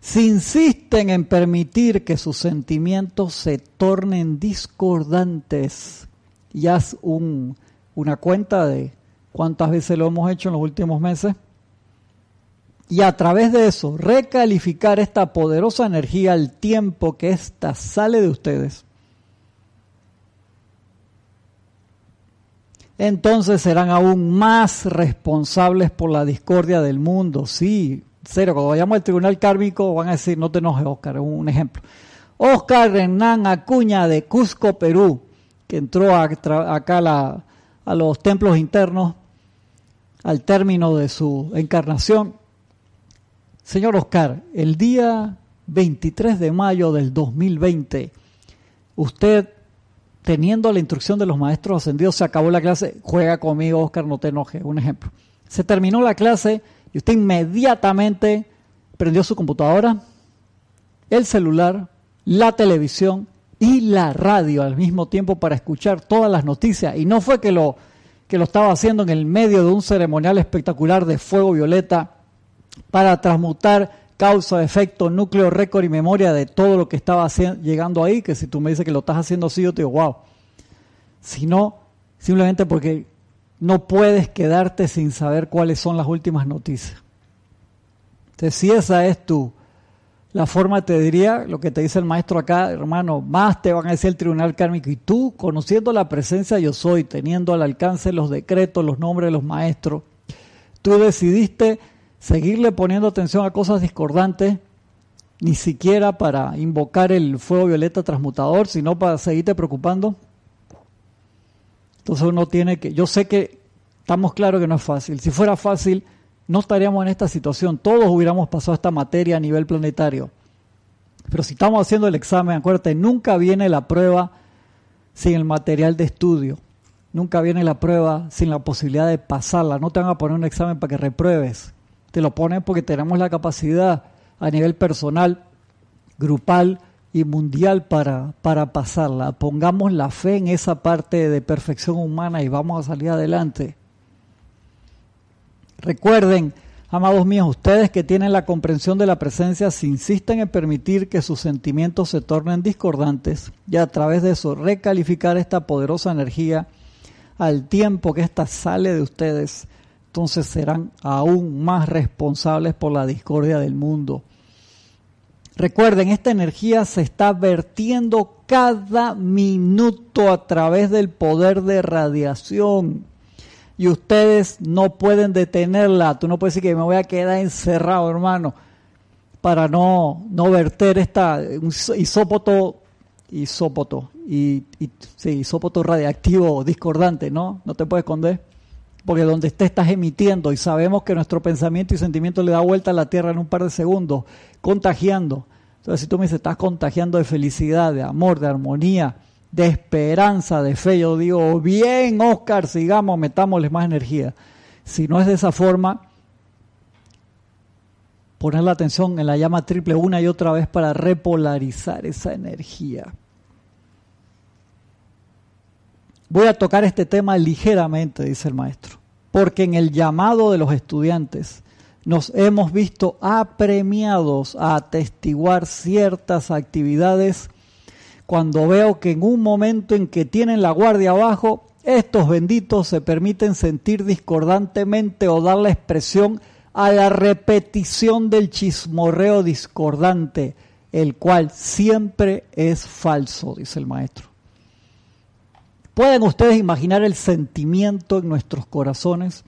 si insisten en permitir que sus sentimientos se tornen discordantes, y haz un, una cuenta de cuántas veces lo hemos hecho en los últimos meses, y a través de eso recalificar esta poderosa energía al tiempo que ésta sale de ustedes, entonces serán aún más responsables por la discordia del mundo. Sí, serio, cuando vayamos al tribunal kármico van a decir, no te enojes, Oscar, un ejemplo. Oscar Renan Acuña de Cusco, Perú, que entró acá a los templos internos al término de su encarnación, Señor Oscar, el día 23 de mayo del 2020, usted, teniendo la instrucción de los maestros ascendidos, se acabó la clase, juega conmigo, Oscar, no te enojes, un ejemplo. Se terminó la clase y usted inmediatamente prendió su computadora, el celular, la televisión y la radio al mismo tiempo para escuchar todas las noticias. Y no fue que lo, que lo estaba haciendo en el medio de un ceremonial espectacular de fuego violeta para transmutar causa, efecto, núcleo, récord y memoria de todo lo que estaba llegando ahí, que si tú me dices que lo estás haciendo así, yo te digo, wow. Sino simplemente porque no puedes quedarte sin saber cuáles son las últimas noticias. Entonces, si esa es tu, la forma, te diría, lo que te dice el maestro acá, hermano, más te van a decir el tribunal kármico. Y tú, conociendo la presencia yo soy, teniendo al alcance los decretos, los nombres de los maestros, tú decidiste seguirle poniendo atención a cosas discordantes, ni siquiera para invocar el fuego violeta transmutador, sino para seguirte preocupando. Entonces uno tiene que, yo sé que estamos claros que no es fácil. Si fuera fácil, no estaríamos en esta situación. Todos hubiéramos pasado esta materia a nivel planetario. Pero si estamos haciendo el examen, acuérdate, nunca viene la prueba sin el material de estudio. Nunca viene la prueba sin la posibilidad de pasarla. No te van a poner un examen para que repruebes te lo ponen porque tenemos la capacidad a nivel personal grupal y mundial para, para pasarla. Pongamos la fe en esa parte de perfección humana y vamos a salir adelante. Recuerden, amados míos, ustedes que tienen la comprensión de la presencia, si insisten en permitir que sus sentimientos se tornen discordantes y a través de eso recalificar esta poderosa energía al tiempo que ésta sale de ustedes, entonces serán aún más responsables por la discordia del mundo. Recuerden, esta energía se está vertiendo cada minuto a través del poder de radiación. Y ustedes no pueden detenerla. Tú no puedes decir que me voy a quedar encerrado, hermano, para no, no verter esta isópoto, isópoto, y, sí, isópoto radiactivo discordante, ¿no? No te puedes esconder. Porque donde esté estás emitiendo y sabemos que nuestro pensamiento y sentimiento le da vuelta a la Tierra en un par de segundos contagiando. Entonces, si tú me dices, estás contagiando de felicidad, de amor, de armonía, de esperanza, de fe, yo digo, bien, Oscar, sigamos, metámosle más energía. Si no es de esa forma, poner la atención en la llama triple una y otra vez para repolarizar esa energía. Voy a tocar este tema ligeramente, dice el maestro, porque en el llamado de los estudiantes, nos hemos visto apremiados a atestiguar ciertas actividades cuando veo que en un momento en que tienen la guardia abajo, estos benditos se permiten sentir discordantemente o dar la expresión a la repetición del chismorreo discordante, el cual siempre es falso, dice el maestro. ¿Pueden ustedes imaginar el sentimiento en nuestros corazones?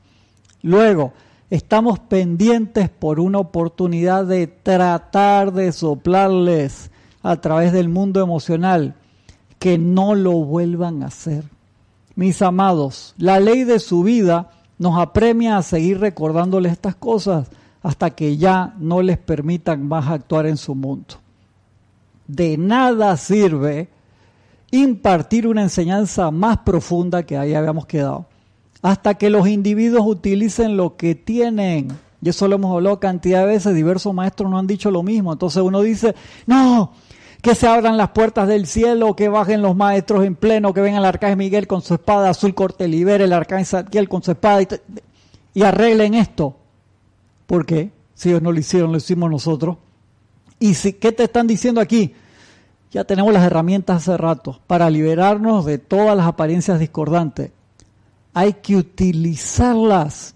Luego, estamos pendientes por una oportunidad de tratar de soplarles a través del mundo emocional que no lo vuelvan a hacer. Mis amados, la ley de su vida nos apremia a seguir recordándoles estas cosas hasta que ya no les permitan más actuar en su mundo. De nada sirve impartir una enseñanza más profunda que ahí habíamos quedado hasta que los individuos utilicen lo que tienen. Y eso lo hemos hablado cantidad de veces, diversos maestros no han dicho lo mismo. Entonces uno dice, no, que se abran las puertas del cielo, que bajen los maestros en pleno, que venga el arcángel Miguel con su espada azul, corte libere el arcángel Miguel con su espada y, arreglen esto. ¿Por qué? Si ellos no lo hicieron, lo hicimos nosotros. ¿Y si, qué te están diciendo aquí? Ya tenemos las herramientas hace rato para liberarnos de todas las apariencias discordantes hay que utilizarlas.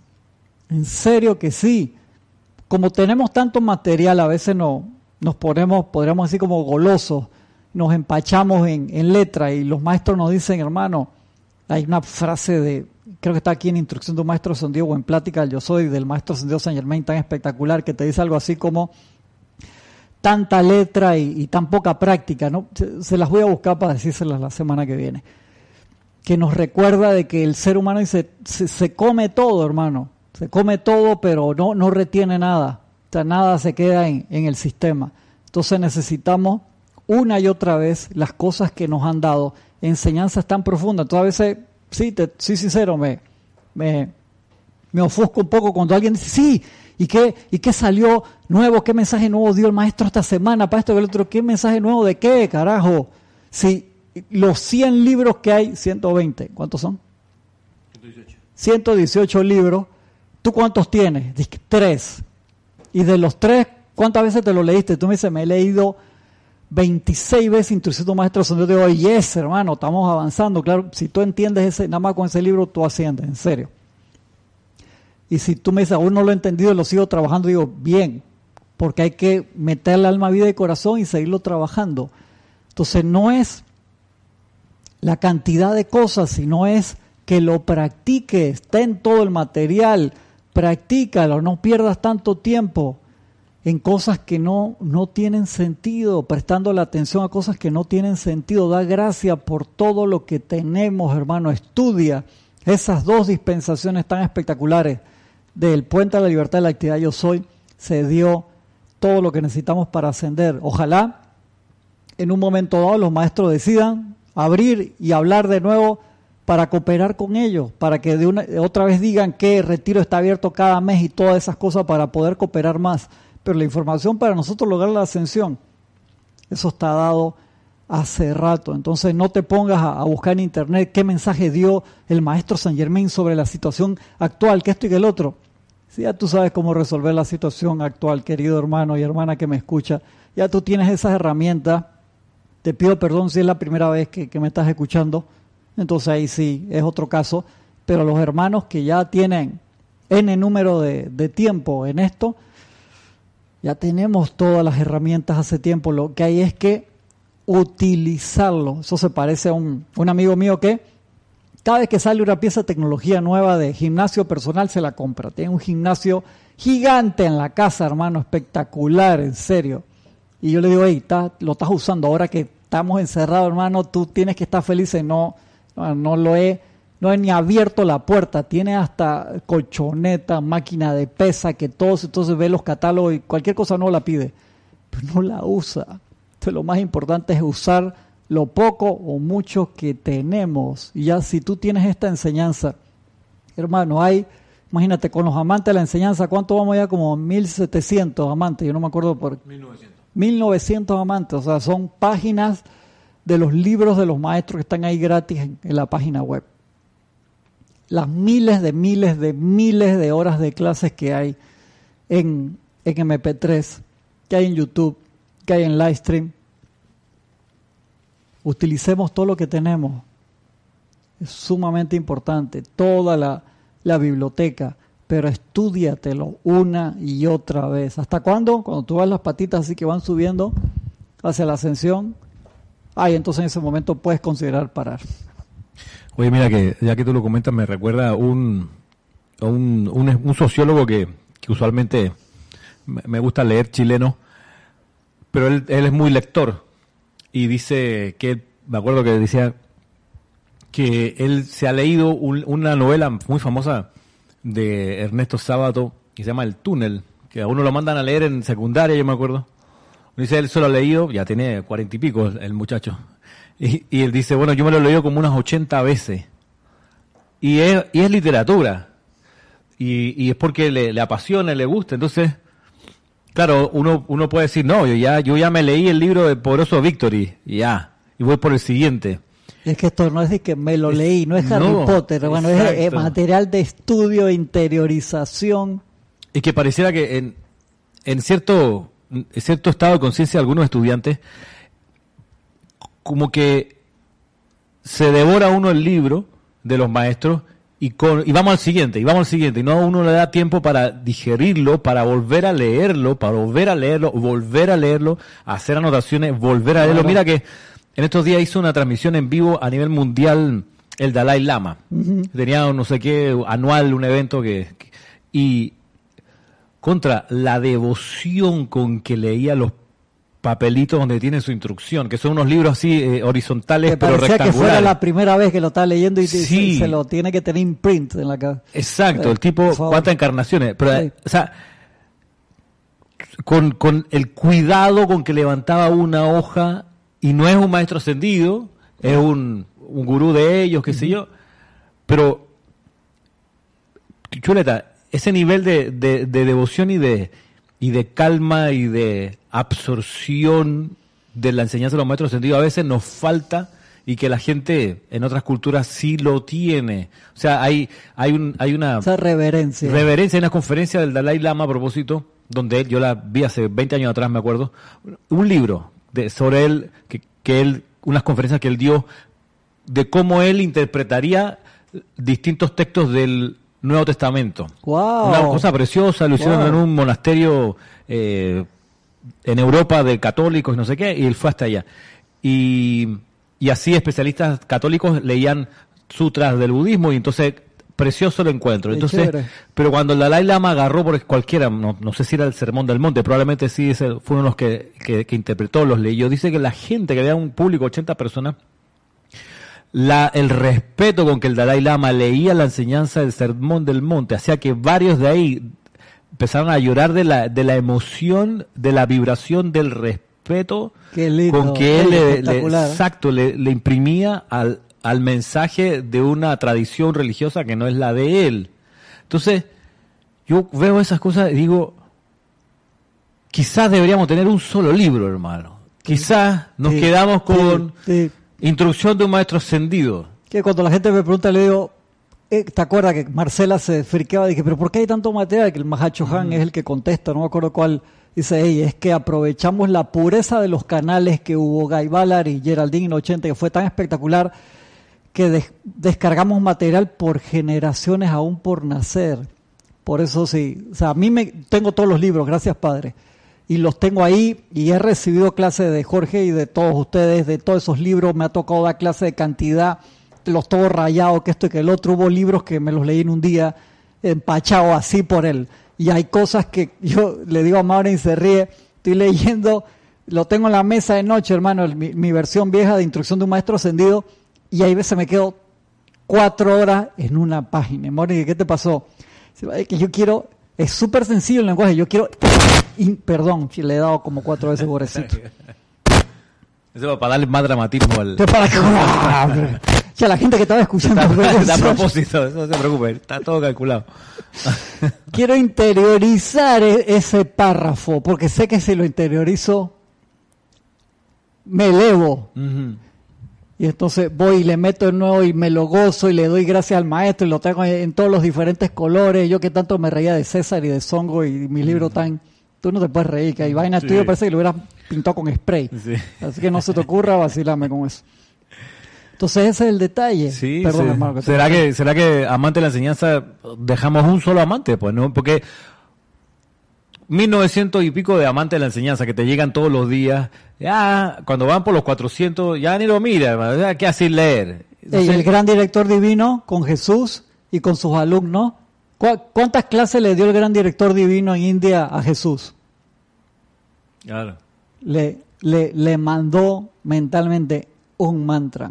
En serio que sí. Como tenemos tanto material, a veces no, nos ponemos, podríamos decir, como golosos, nos empachamos en, en letra y los maestros nos dicen, hermano, hay una frase de, creo que está aquí en Instrucción de un Maestro San Diego, en Plática Yo Soy, del Maestro San Diego San Germain, tan espectacular, que te dice algo así como, tanta letra y, tan poca práctica, ¿no? Se, las voy a buscar para decírselas la semana que viene que nos recuerda de que el ser humano se, se, come todo, hermano. Se come todo, pero no, no retiene nada. O sea, nada se queda en, en el sistema. Entonces necesitamos una y otra vez las cosas que nos han dado, enseñanzas tan profundas. Entonces a veces, sí, te, sí sincero, me, me, me ofusco un poco cuando alguien dice, sí, ¿y qué, ¿y qué salió nuevo? ¿Qué mensaje nuevo dio el maestro esta semana para esto y el otro? ¿Qué mensaje nuevo de qué, carajo? Sí, los 100 libros que hay, 120, ¿cuántos son? 118. 118 libros. ¿Tú cuántos tienes? Tres. Y de los tres, ¿cuántas veces te lo leíste? Tú me dices, me he leído 26 veces Instrucción de Maestro Yo te digo, yes, hermano, estamos avanzando. Claro, si tú entiendes ese, nada más con ese libro, tú asciendes, en serio. Y si tú me dices, aún no lo he entendido lo sigo trabajando, digo, bien, porque hay que meterle alma, vida y corazón y seguirlo trabajando. Entonces no es la cantidad de cosas, sino es que lo practiques, ten todo el material, practícalo, no pierdas tanto tiempo en cosas que no, no tienen sentido, prestando la atención a cosas que no tienen sentido. Da gracia por todo lo que tenemos, hermano. Estudia esas dos dispensaciones tan espectaculares del puente a la libertad de la actividad yo soy. Se dio todo lo que necesitamos para ascender. Ojalá en un momento dado los maestros decidan abrir y hablar de nuevo para cooperar con ellos, para que de una, otra vez digan que el retiro está abierto cada mes y todas esas cosas para poder cooperar más. Pero la información para nosotros lograr la ascensión Eso está dado hace rato. Entonces no te pongas a, buscar en internet qué mensaje dio el maestro San Germain sobre la situación actual, que esto y que el otro. Si ya tú sabes cómo resolver la situación actual, querido hermano y hermana que me escucha, ya tú tienes esas herramientas. Te pido perdón si es la primera vez que, me estás escuchando. Entonces ahí sí, es otro caso. Pero los hermanos que ya tienen N número de, de tiempo en esto, ya tenemos todas las herramientas hace tiempo. Lo que hay es que utilizarlo. Eso se parece a un, un amigo mío que cada vez que sale una pieza de tecnología nueva de gimnasio personal se la compra. Tiene un gimnasio gigante en la casa, hermano, espectacular, en serio. Y yo le digo, hey, lo estás usando ahora que estamos encerrados, hermano, tú tienes que estar feliz. No, no, no lo he, no he ni abierto la puerta. Tiene hasta colchoneta, máquina de pesa, que todos entonces ve los catálogos y cualquier cosa no la pide. Pero no la usa. Entonces lo más importante es usar lo poco o mucho que tenemos. Y ya si tú tienes esta enseñanza, hermano, hay, imagínate, con los amantes de la enseñanza, ¿cuánto vamos ya? Como 1700 amantes, yo no me acuerdo por... 1900. 1900 amantes, o sea, son páginas de los libros de los maestros que están ahí gratis en, la página web. Las miles de miles de miles de horas de clases que hay en, en MP3, que hay en YouTube, que hay en Livestream, utilicemos todo lo que tenemos. Es sumamente importante, toda la, biblioteca, pero estudiatelo una y otra vez. ¿Hasta cuándo? Cuando tú vas las patitas así que van subiendo hacia la ascensión, ahí entonces en ese momento puedes considerar parar. Oye, mira que ya que tú lo comentas, me recuerda un, un, un, sociólogo que, usualmente me gusta leer chileno, pero él, él es muy lector y dice que, me acuerdo que decía que él se ha leído una novela muy famosa de Ernesto Sábato que se llama El túnel, que a uno lo mandan a leer en secundaria, yo me acuerdo. Dice, él solo ha leído, ya tiene cuarenta y pico el, muchacho. Y, él dice, bueno, yo me lo he leído como unas ochenta veces. Y es, y es literatura. Y, y es porque le, le apasiona, le gusta. Entonces, Claro, uno, uno puede decir, no, yo ya, yo ya me leí el libro de Poderoso Victory, ya, y voy por el siguiente. Es que esto no es de que me lo leí, no es Harry Potter, bueno, es, material de estudio, interiorización. Y que pareciera que en, en cierto, en cierto estado de conciencia de algunos estudiantes, como que se devora uno el libro de los maestros y, con, y vamos al siguiente, y vamos al siguiente, y no uno le da tiempo para digerirlo, para volver a leerlo, para volver a leerlo, volver a leerlo, hacer anotaciones, volver a leerlo. Mira que en estos días hizo una transmisión en vivo a nivel mundial el Dalai Lama. Tenía no sé qué, anual, un evento que, y contra la devoción con que leía los papelitos donde tiene su instrucción, que son unos libros así eh, horizontales pero rectangulares. que fuera la primera vez que lo está leyendo y se, lo tiene que tener imprint en la cabeza. Exacto, el tipo cuántas encarnaciones, pero o sea, con, con el cuidado con que levantaba una hoja y no es un maestro ascendido, es un, un gurú de ellos, qué sé yo, pero chuleta, ese nivel de, de devoción y de y de calma y de absorción de la enseñanza de los maestros sentido a veces nos falta y que la gente en otras culturas sí lo tiene. O sea, hay, hay, un, hay una... reverencia. Reverencia, hay una conferencia del Dalai Lama a propósito, donde él, yo la vi hace 20 años atrás, me acuerdo, un libro de, sobre él, que, que él, unas conferencias que él dio de cómo él interpretaría distintos textos del Nuevo Testamento. Una cosa preciosa, lo hicieron en un monasterio eh, en Europa de católicos y no sé qué, y él fue hasta allá. Y, y así especialistas católicos leían sutras del budismo y entonces precioso el encuentro. Entonces, pero cuando el Dalai Lama agarró por cualquiera, no, no sé si era el Sermón del Monte, probablemente sí ese fue uno de los que, que, que interpretó, los leyó. Dice que la gente, que había un público, 80 personas, la, el respeto con que el Dalai Lama leía la enseñanza del Sermón del Monte, hacía que varios de ahí empezaron a llorar de la, de la emoción, de la vibración del respeto con que él le, exacto, le, le imprimía al, al mensaje de una tradición religiosa que no es la de él. Entonces, yo veo esas cosas y digo, quizás deberíamos tener un solo libro, hermano. Quizás nos Sí, quedamos con sí, sí. Instrucción de un maestro ascendido. Que cuando la gente me pregunta, le digo, eh, ¿te acuerdas que Marcela se friqueaba? Dije, ¿pero por qué hay tanto material? Que el Mahacho Han es el que contesta, no me acuerdo cuál. Dice, hey, es que aprovechamos la pureza de los canales que hubo Guy Ballard y Geraldine en 80, que fue tan espectacular que des- descargamos material por generaciones aún por nacer. Por eso sí, o sea, a mí me tengo todos los libros, gracias Padre. Y los tengo ahí y he recibido clases de Jorge y de todos ustedes, de todos esos libros, me ha tocado dar clase de cantidad, los todos rayados, que esto y que el otro. Hubo libros que me los leí en un día, empachado así por él. Y hay cosas que yo le digo a Maureen y se ríe, estoy leyendo, lo tengo en la mesa de noche, hermano, mi, versión vieja de instrucción de un maestro ascendido, y ahí veces me quedo cuatro horas en una página. Maureen, ¿qué te pasó? Dice, "Ay, que yo quiero, es súper sencillo el lenguaje, yo quiero, y, perdón, si le he dado como cuatro veces pobrecito. Eso va para darle más dramatismo al... Entonces, para que, ¡Ah, hombre! Ya la gente que estaba escuchando. a propósito, eso no se preocupe, está todo calculado. Quiero interiorizar e- ese párrafo, porque sé que si lo interiorizo, me elevo. Ujú. Y entonces voy y le meto de nuevo y me lo gozo y le doy gracias al maestro y lo traigo en todos los diferentes colores. Yo que tanto me reía de César y de Songo y mi libro tan... Tú no te puedes reír, que hay vainas Sí. tuyas parece que lo hubieras pintado con spray. Sí. Así que no se te ocurra vacilarme con eso. Entonces ese es el detalle. Sí, Perdón, sí. hermano. que ¿Será que, será que amante de la enseñanza dejamos un solo amante? Pues no, porque 1900 y pico de amantes de la enseñanza que te llegan todos los días, ya cuando van por los 400 ya ni lo mira, ¿verdad? ¿qué así leer? El gran director divino con Jesús y con sus alumnos. ¿Cu- ¿Cuántas clases le dio el gran director divino en India a Jesús? Claro. Le, le, le mandó mentalmente un mantra.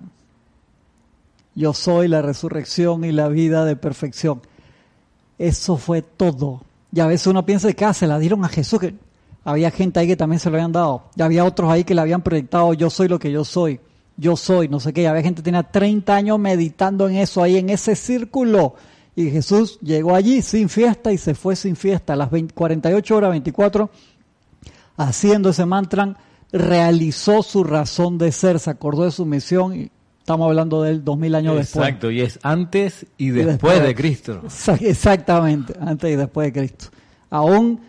Yo soy la resurrección y la vida de perfección. Eso fue todo. Y a veces uno piensa que ah, se la dieron a Jesús, que había gente ahí que también se lo habían dado. Y había otros ahí que le habían proyectado, yo soy lo que yo soy, yo soy, no sé qué. Y había gente que tenía 30 años meditando en eso, ahí en ese círculo. Y Jesús llegó allí sin fiesta y se fue sin fiesta. A las 20 48 horas, 24, haciendo ese mantra, realizó su razón de ser, se acordó de su misión y estamos hablando de él dos mil años después. Exacto, y es antes y Y después, de Cristo. Exa- Exactamente, antes y después de Cristo. Aún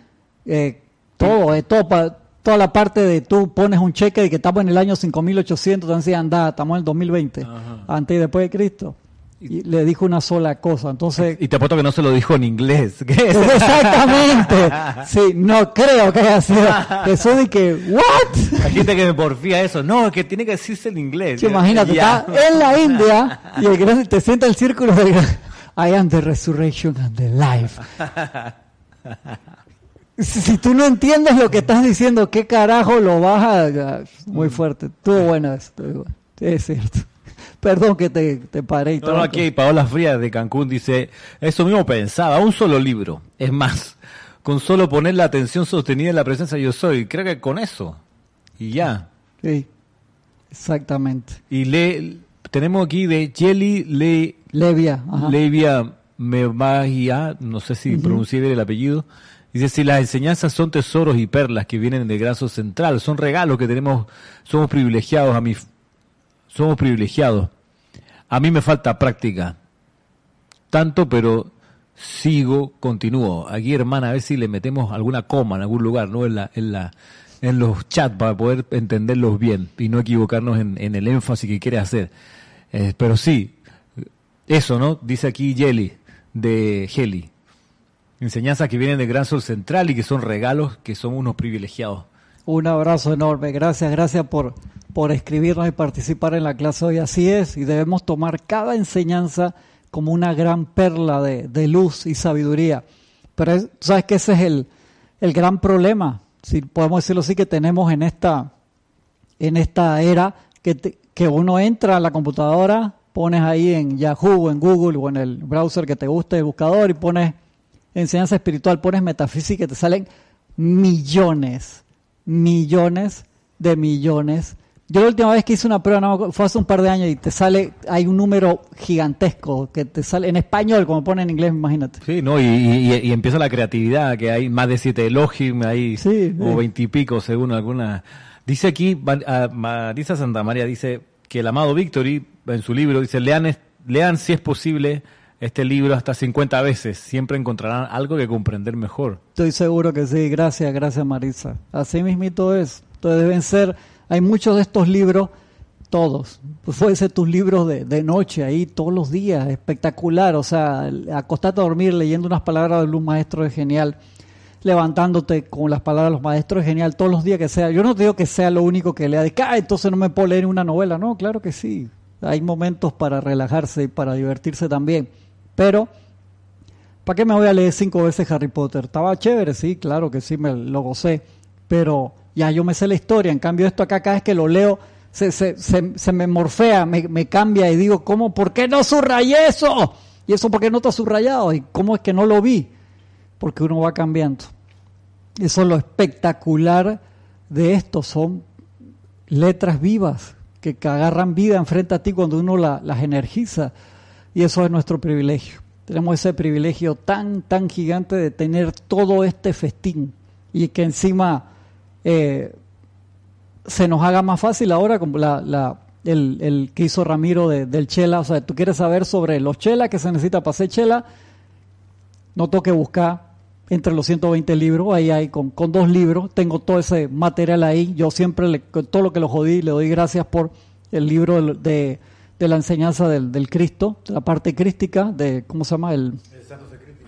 eh, todo, eh, todo pa- toda la parte de tú pones un cheque de que estamos en el año 5800, entonces anda, estamos en el 2020, Ajá. antes y después de Cristo. Y le dijo una sola cosa, entonces... Y te apuesto que no se lo dijo en inglés. ¿Qué es? Exactamente. Sí, no creo que haya sido y que, ¿what? Hay gente que me porfía eso. No, que tiene que decirse en inglés. Sí, imagínate, está en la India y el gran- te sienta el círculo de I am the resurrection and the life. Si, si tú no entiendes lo que estás diciendo, ¿qué carajo lo vas a...? Muy fuerte. Estuvo buena eso. estuvo bueno. Sí, es cierto. Perdón que te, te paré y No, todo. no, aquí Paola Frías de Cancún dice, eso mismo pensaba, un solo libro. Es más, con solo poner la atención sostenida en la presencia yo soy. Creo que con eso. Y ya. Sí, exactamente. Y le, tenemos aquí de Jelly Le, Levia. Ajá. Levia no sé si pronuncié bien el apellido. Dice, si las enseñanzas son tesoros y perlas que vienen del graso central, son regalos que tenemos, somos privilegiados a mi, somos privilegiados. A mí me falta práctica. Tanto, pero sigo, continúo. Aquí, hermana, a ver si le metemos alguna coma en algún lugar, ¿no? En la, en la, en los chats para poder entenderlos bien y no equivocarnos en, en el énfasis que quiere hacer. Eh, pero sí, eso, ¿no? Dice aquí Jelly, de Heli. Enseñanzas que vienen del Gran Sol Central y que son regalos que somos unos privilegiados. Un abrazo enorme. Gracias, gracias por, por escribirnos y participar en la clase hoy. Así es, y debemos tomar cada enseñanza como una gran perla de, de luz y sabiduría. Pero es- sabes que ese es el, el gran problema, si podemos decirlo así, que tenemos en esta, en esta era, que, te- que uno entra a la computadora, pones ahí en Yahoo o en Google o en el browser que te guste, el buscador, y pones enseñanza espiritual, pones metafísica y te salen millones, millones de millones. Yo la última vez que hice una prueba no, fue hace un par de años y te sale, hay un número gigantesco que te sale en español, como pone en inglés, imagínate. Sí, ¿no? Y, y- y empieza la creatividad, que hay más de siete elogios, hay Sí, o sí. veintipico según alguna. Dice aquí, ah, Marisa Santa María dice que el amado Victory, en su libro, dice, lean, lean si es posible este libro hasta 50 veces, siempre encontrarán algo que comprender mejor. Estoy seguro que sí, gracias, gracias Marisa. Así mismito es. Entonces deben ser, hay muchos de estos libros, todos, pues fuese tus libros de, de, noche ahí todos los días, espectacular, o sea, acostarte a dormir leyendo unas palabras de un maestro es genial, levantándote con las palabras de los maestros es genial todos los días que sea. Yo no digo que sea lo único que lea de ah, entonces no me puedo leer una novela, no, claro que sí, hay momentos para relajarse y para divertirse también pero, ¿para qué me voy a leer cinco veces Harry Potter? Estaba chévere, sí, claro que sí, me lo gocé, pero ya yo me sé la historia. En cambio, esto acá cada vez que lo leo, se, se, se, me morfea, me, me, cambia y digo, ¿cómo? ¿Por qué no subrayé eso? ¿Y eso por qué no está subrayado? ¿Y cómo es que no lo vi? Porque uno va cambiando. Eso es lo espectacular de esto, son letras vivas que agarran vida enfrente a ti cuando uno las energiza. Y eso es nuestro privilegio. Tenemos ese privilegio tan, tan gigante de tener todo este festín y que encima eh, se nos haga más fácil ahora como la, la, el, el, que hizo Ramiro del Chela. O sea, tú quieres saber sobre los Chela que se necesita para hacer Chela, no toque buscar entre los 120 libros, ahí hay con, con, dos libros, tengo todo ese material ahí, yo siempre, le, todo lo que lo jodí, le doy gracias por el libro de de la enseñanza del, del Cristo, de la parte crística, de, ¿cómo se llama? El,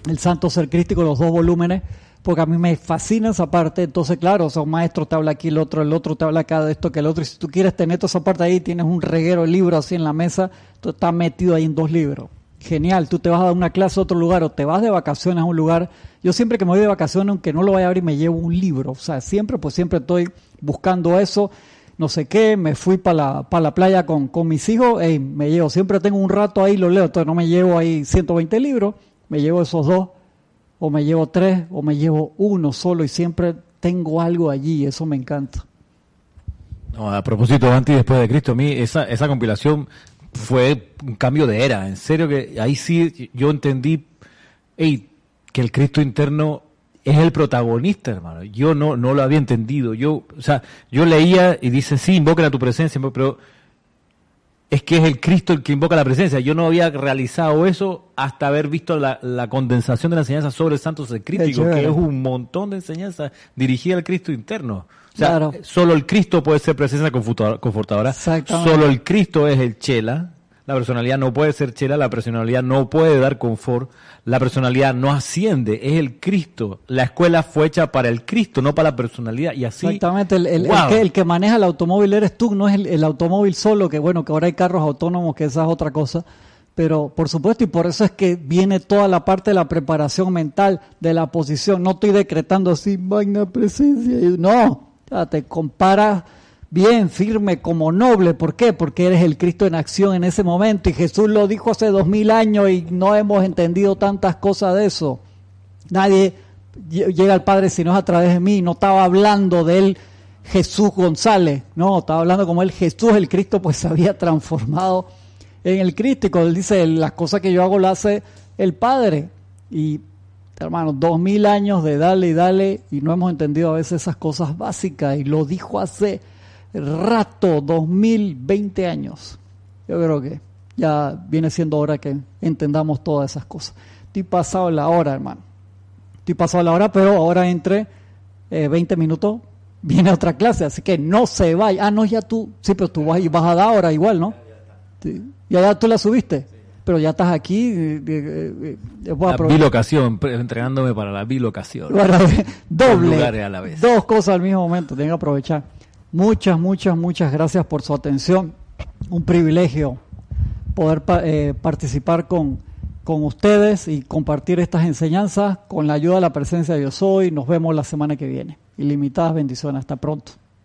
el Santo Ser Crístico, los dos volúmenes, porque a mí me fascina esa parte. Entonces, claro, o sea, un maestro te habla aquí, el otro, el otro te habla acá de esto que el otro. Y si tú quieres tener toda esa parte ahí, tienes un reguero de libros así en la mesa, tú estás metido ahí en dos libros. Genial, tú te vas a dar una clase a otro lugar o te vas de vacaciones a un lugar. Yo siempre que me voy de vacaciones, aunque no lo vaya a abrir, me llevo un libro. O sea, siempre, pues siempre estoy buscando eso no sé qué, me fui para la, para la playa con, con mis hijos, y me llevo, siempre tengo un rato ahí, lo leo, entonces no me llevo ahí 120 libros, me llevo esos dos, o me llevo tres, o me llevo uno solo, y siempre tengo algo allí, eso me encanta. A propósito, antes y después de Cristo, a mí esa, esa compilación fue un cambio de era, en serio que ahí sí yo entendí hey, que el Cristo interno es el protagonista, hermano. Yo no, no lo había entendido. Yo, o sea, yo leía y dice, sí, invoca a tu presencia, pero es que es el Cristo el que invoca la presencia. Yo no había realizado eso hasta haber visto la, condensación de la enseñanza sobre el santo crítico, que es un montón de enseñanza dirigida al Cristo interno. O sea, solo el Cristo puede ser presencia confortadora. Solo el Cristo es el chela, la personalidad no puede ser chela, la personalidad no puede dar confort, la personalidad no asciende, es el Cristo. La escuela fue hecha para el Cristo, no para la personalidad. Y así. Exactamente, el, que, el que, maneja el automóvil eres tú, no es el, automóvil solo, que bueno, que ahora hay carros autónomos, que esa es otra cosa. Pero por supuesto, y por eso es que viene toda la parte de la preparación mental, de la posición. No estoy decretando así, magna presencia. No, te comparas bien firme como noble. ¿Por qué? Porque eres el Cristo en acción en ese momento y Jesús lo dijo hace dos mil años y no hemos entendido tantas cosas de eso. Nadie llega al Padre si no es a través de mí. No estaba hablando de él Jesús González, no, estaba hablando como él Jesús, el Cristo, pues se había transformado en el Cristo. Y cuando él dice, las cosas que yo hago las hace el Padre. Y hermano, dos mil años de dale y dale y no hemos entendido a veces esas cosas básicas. Y lo dijo hace rato, 2020 años. Yo creo que ya viene siendo hora que entendamos todas esas cosas. Estoy pasado la hora, hermano. Estoy pasado la hora, pero ahora entre 20 eh, minutos viene otra clase, así que no se vaya. Ah, no, ya tú, sí, pero tú vas, vas a dar ahora igual, ¿no? Ya, ya tú la subiste. Pero ya estás aquí. Eh, eh, la bilocación, entregándome para la bilocación. doble. A la vez. Dos cosas al mismo momento, tengo que aprovechar. Muchas, muchas, muchas gracias por su atención. Un privilegio poder eh, participar con, con ustedes y compartir estas enseñanzas con la ayuda de la presencia de Dios hoy. Nos vemos la semana que viene. Ilimitadas bendiciones. Hasta pronto.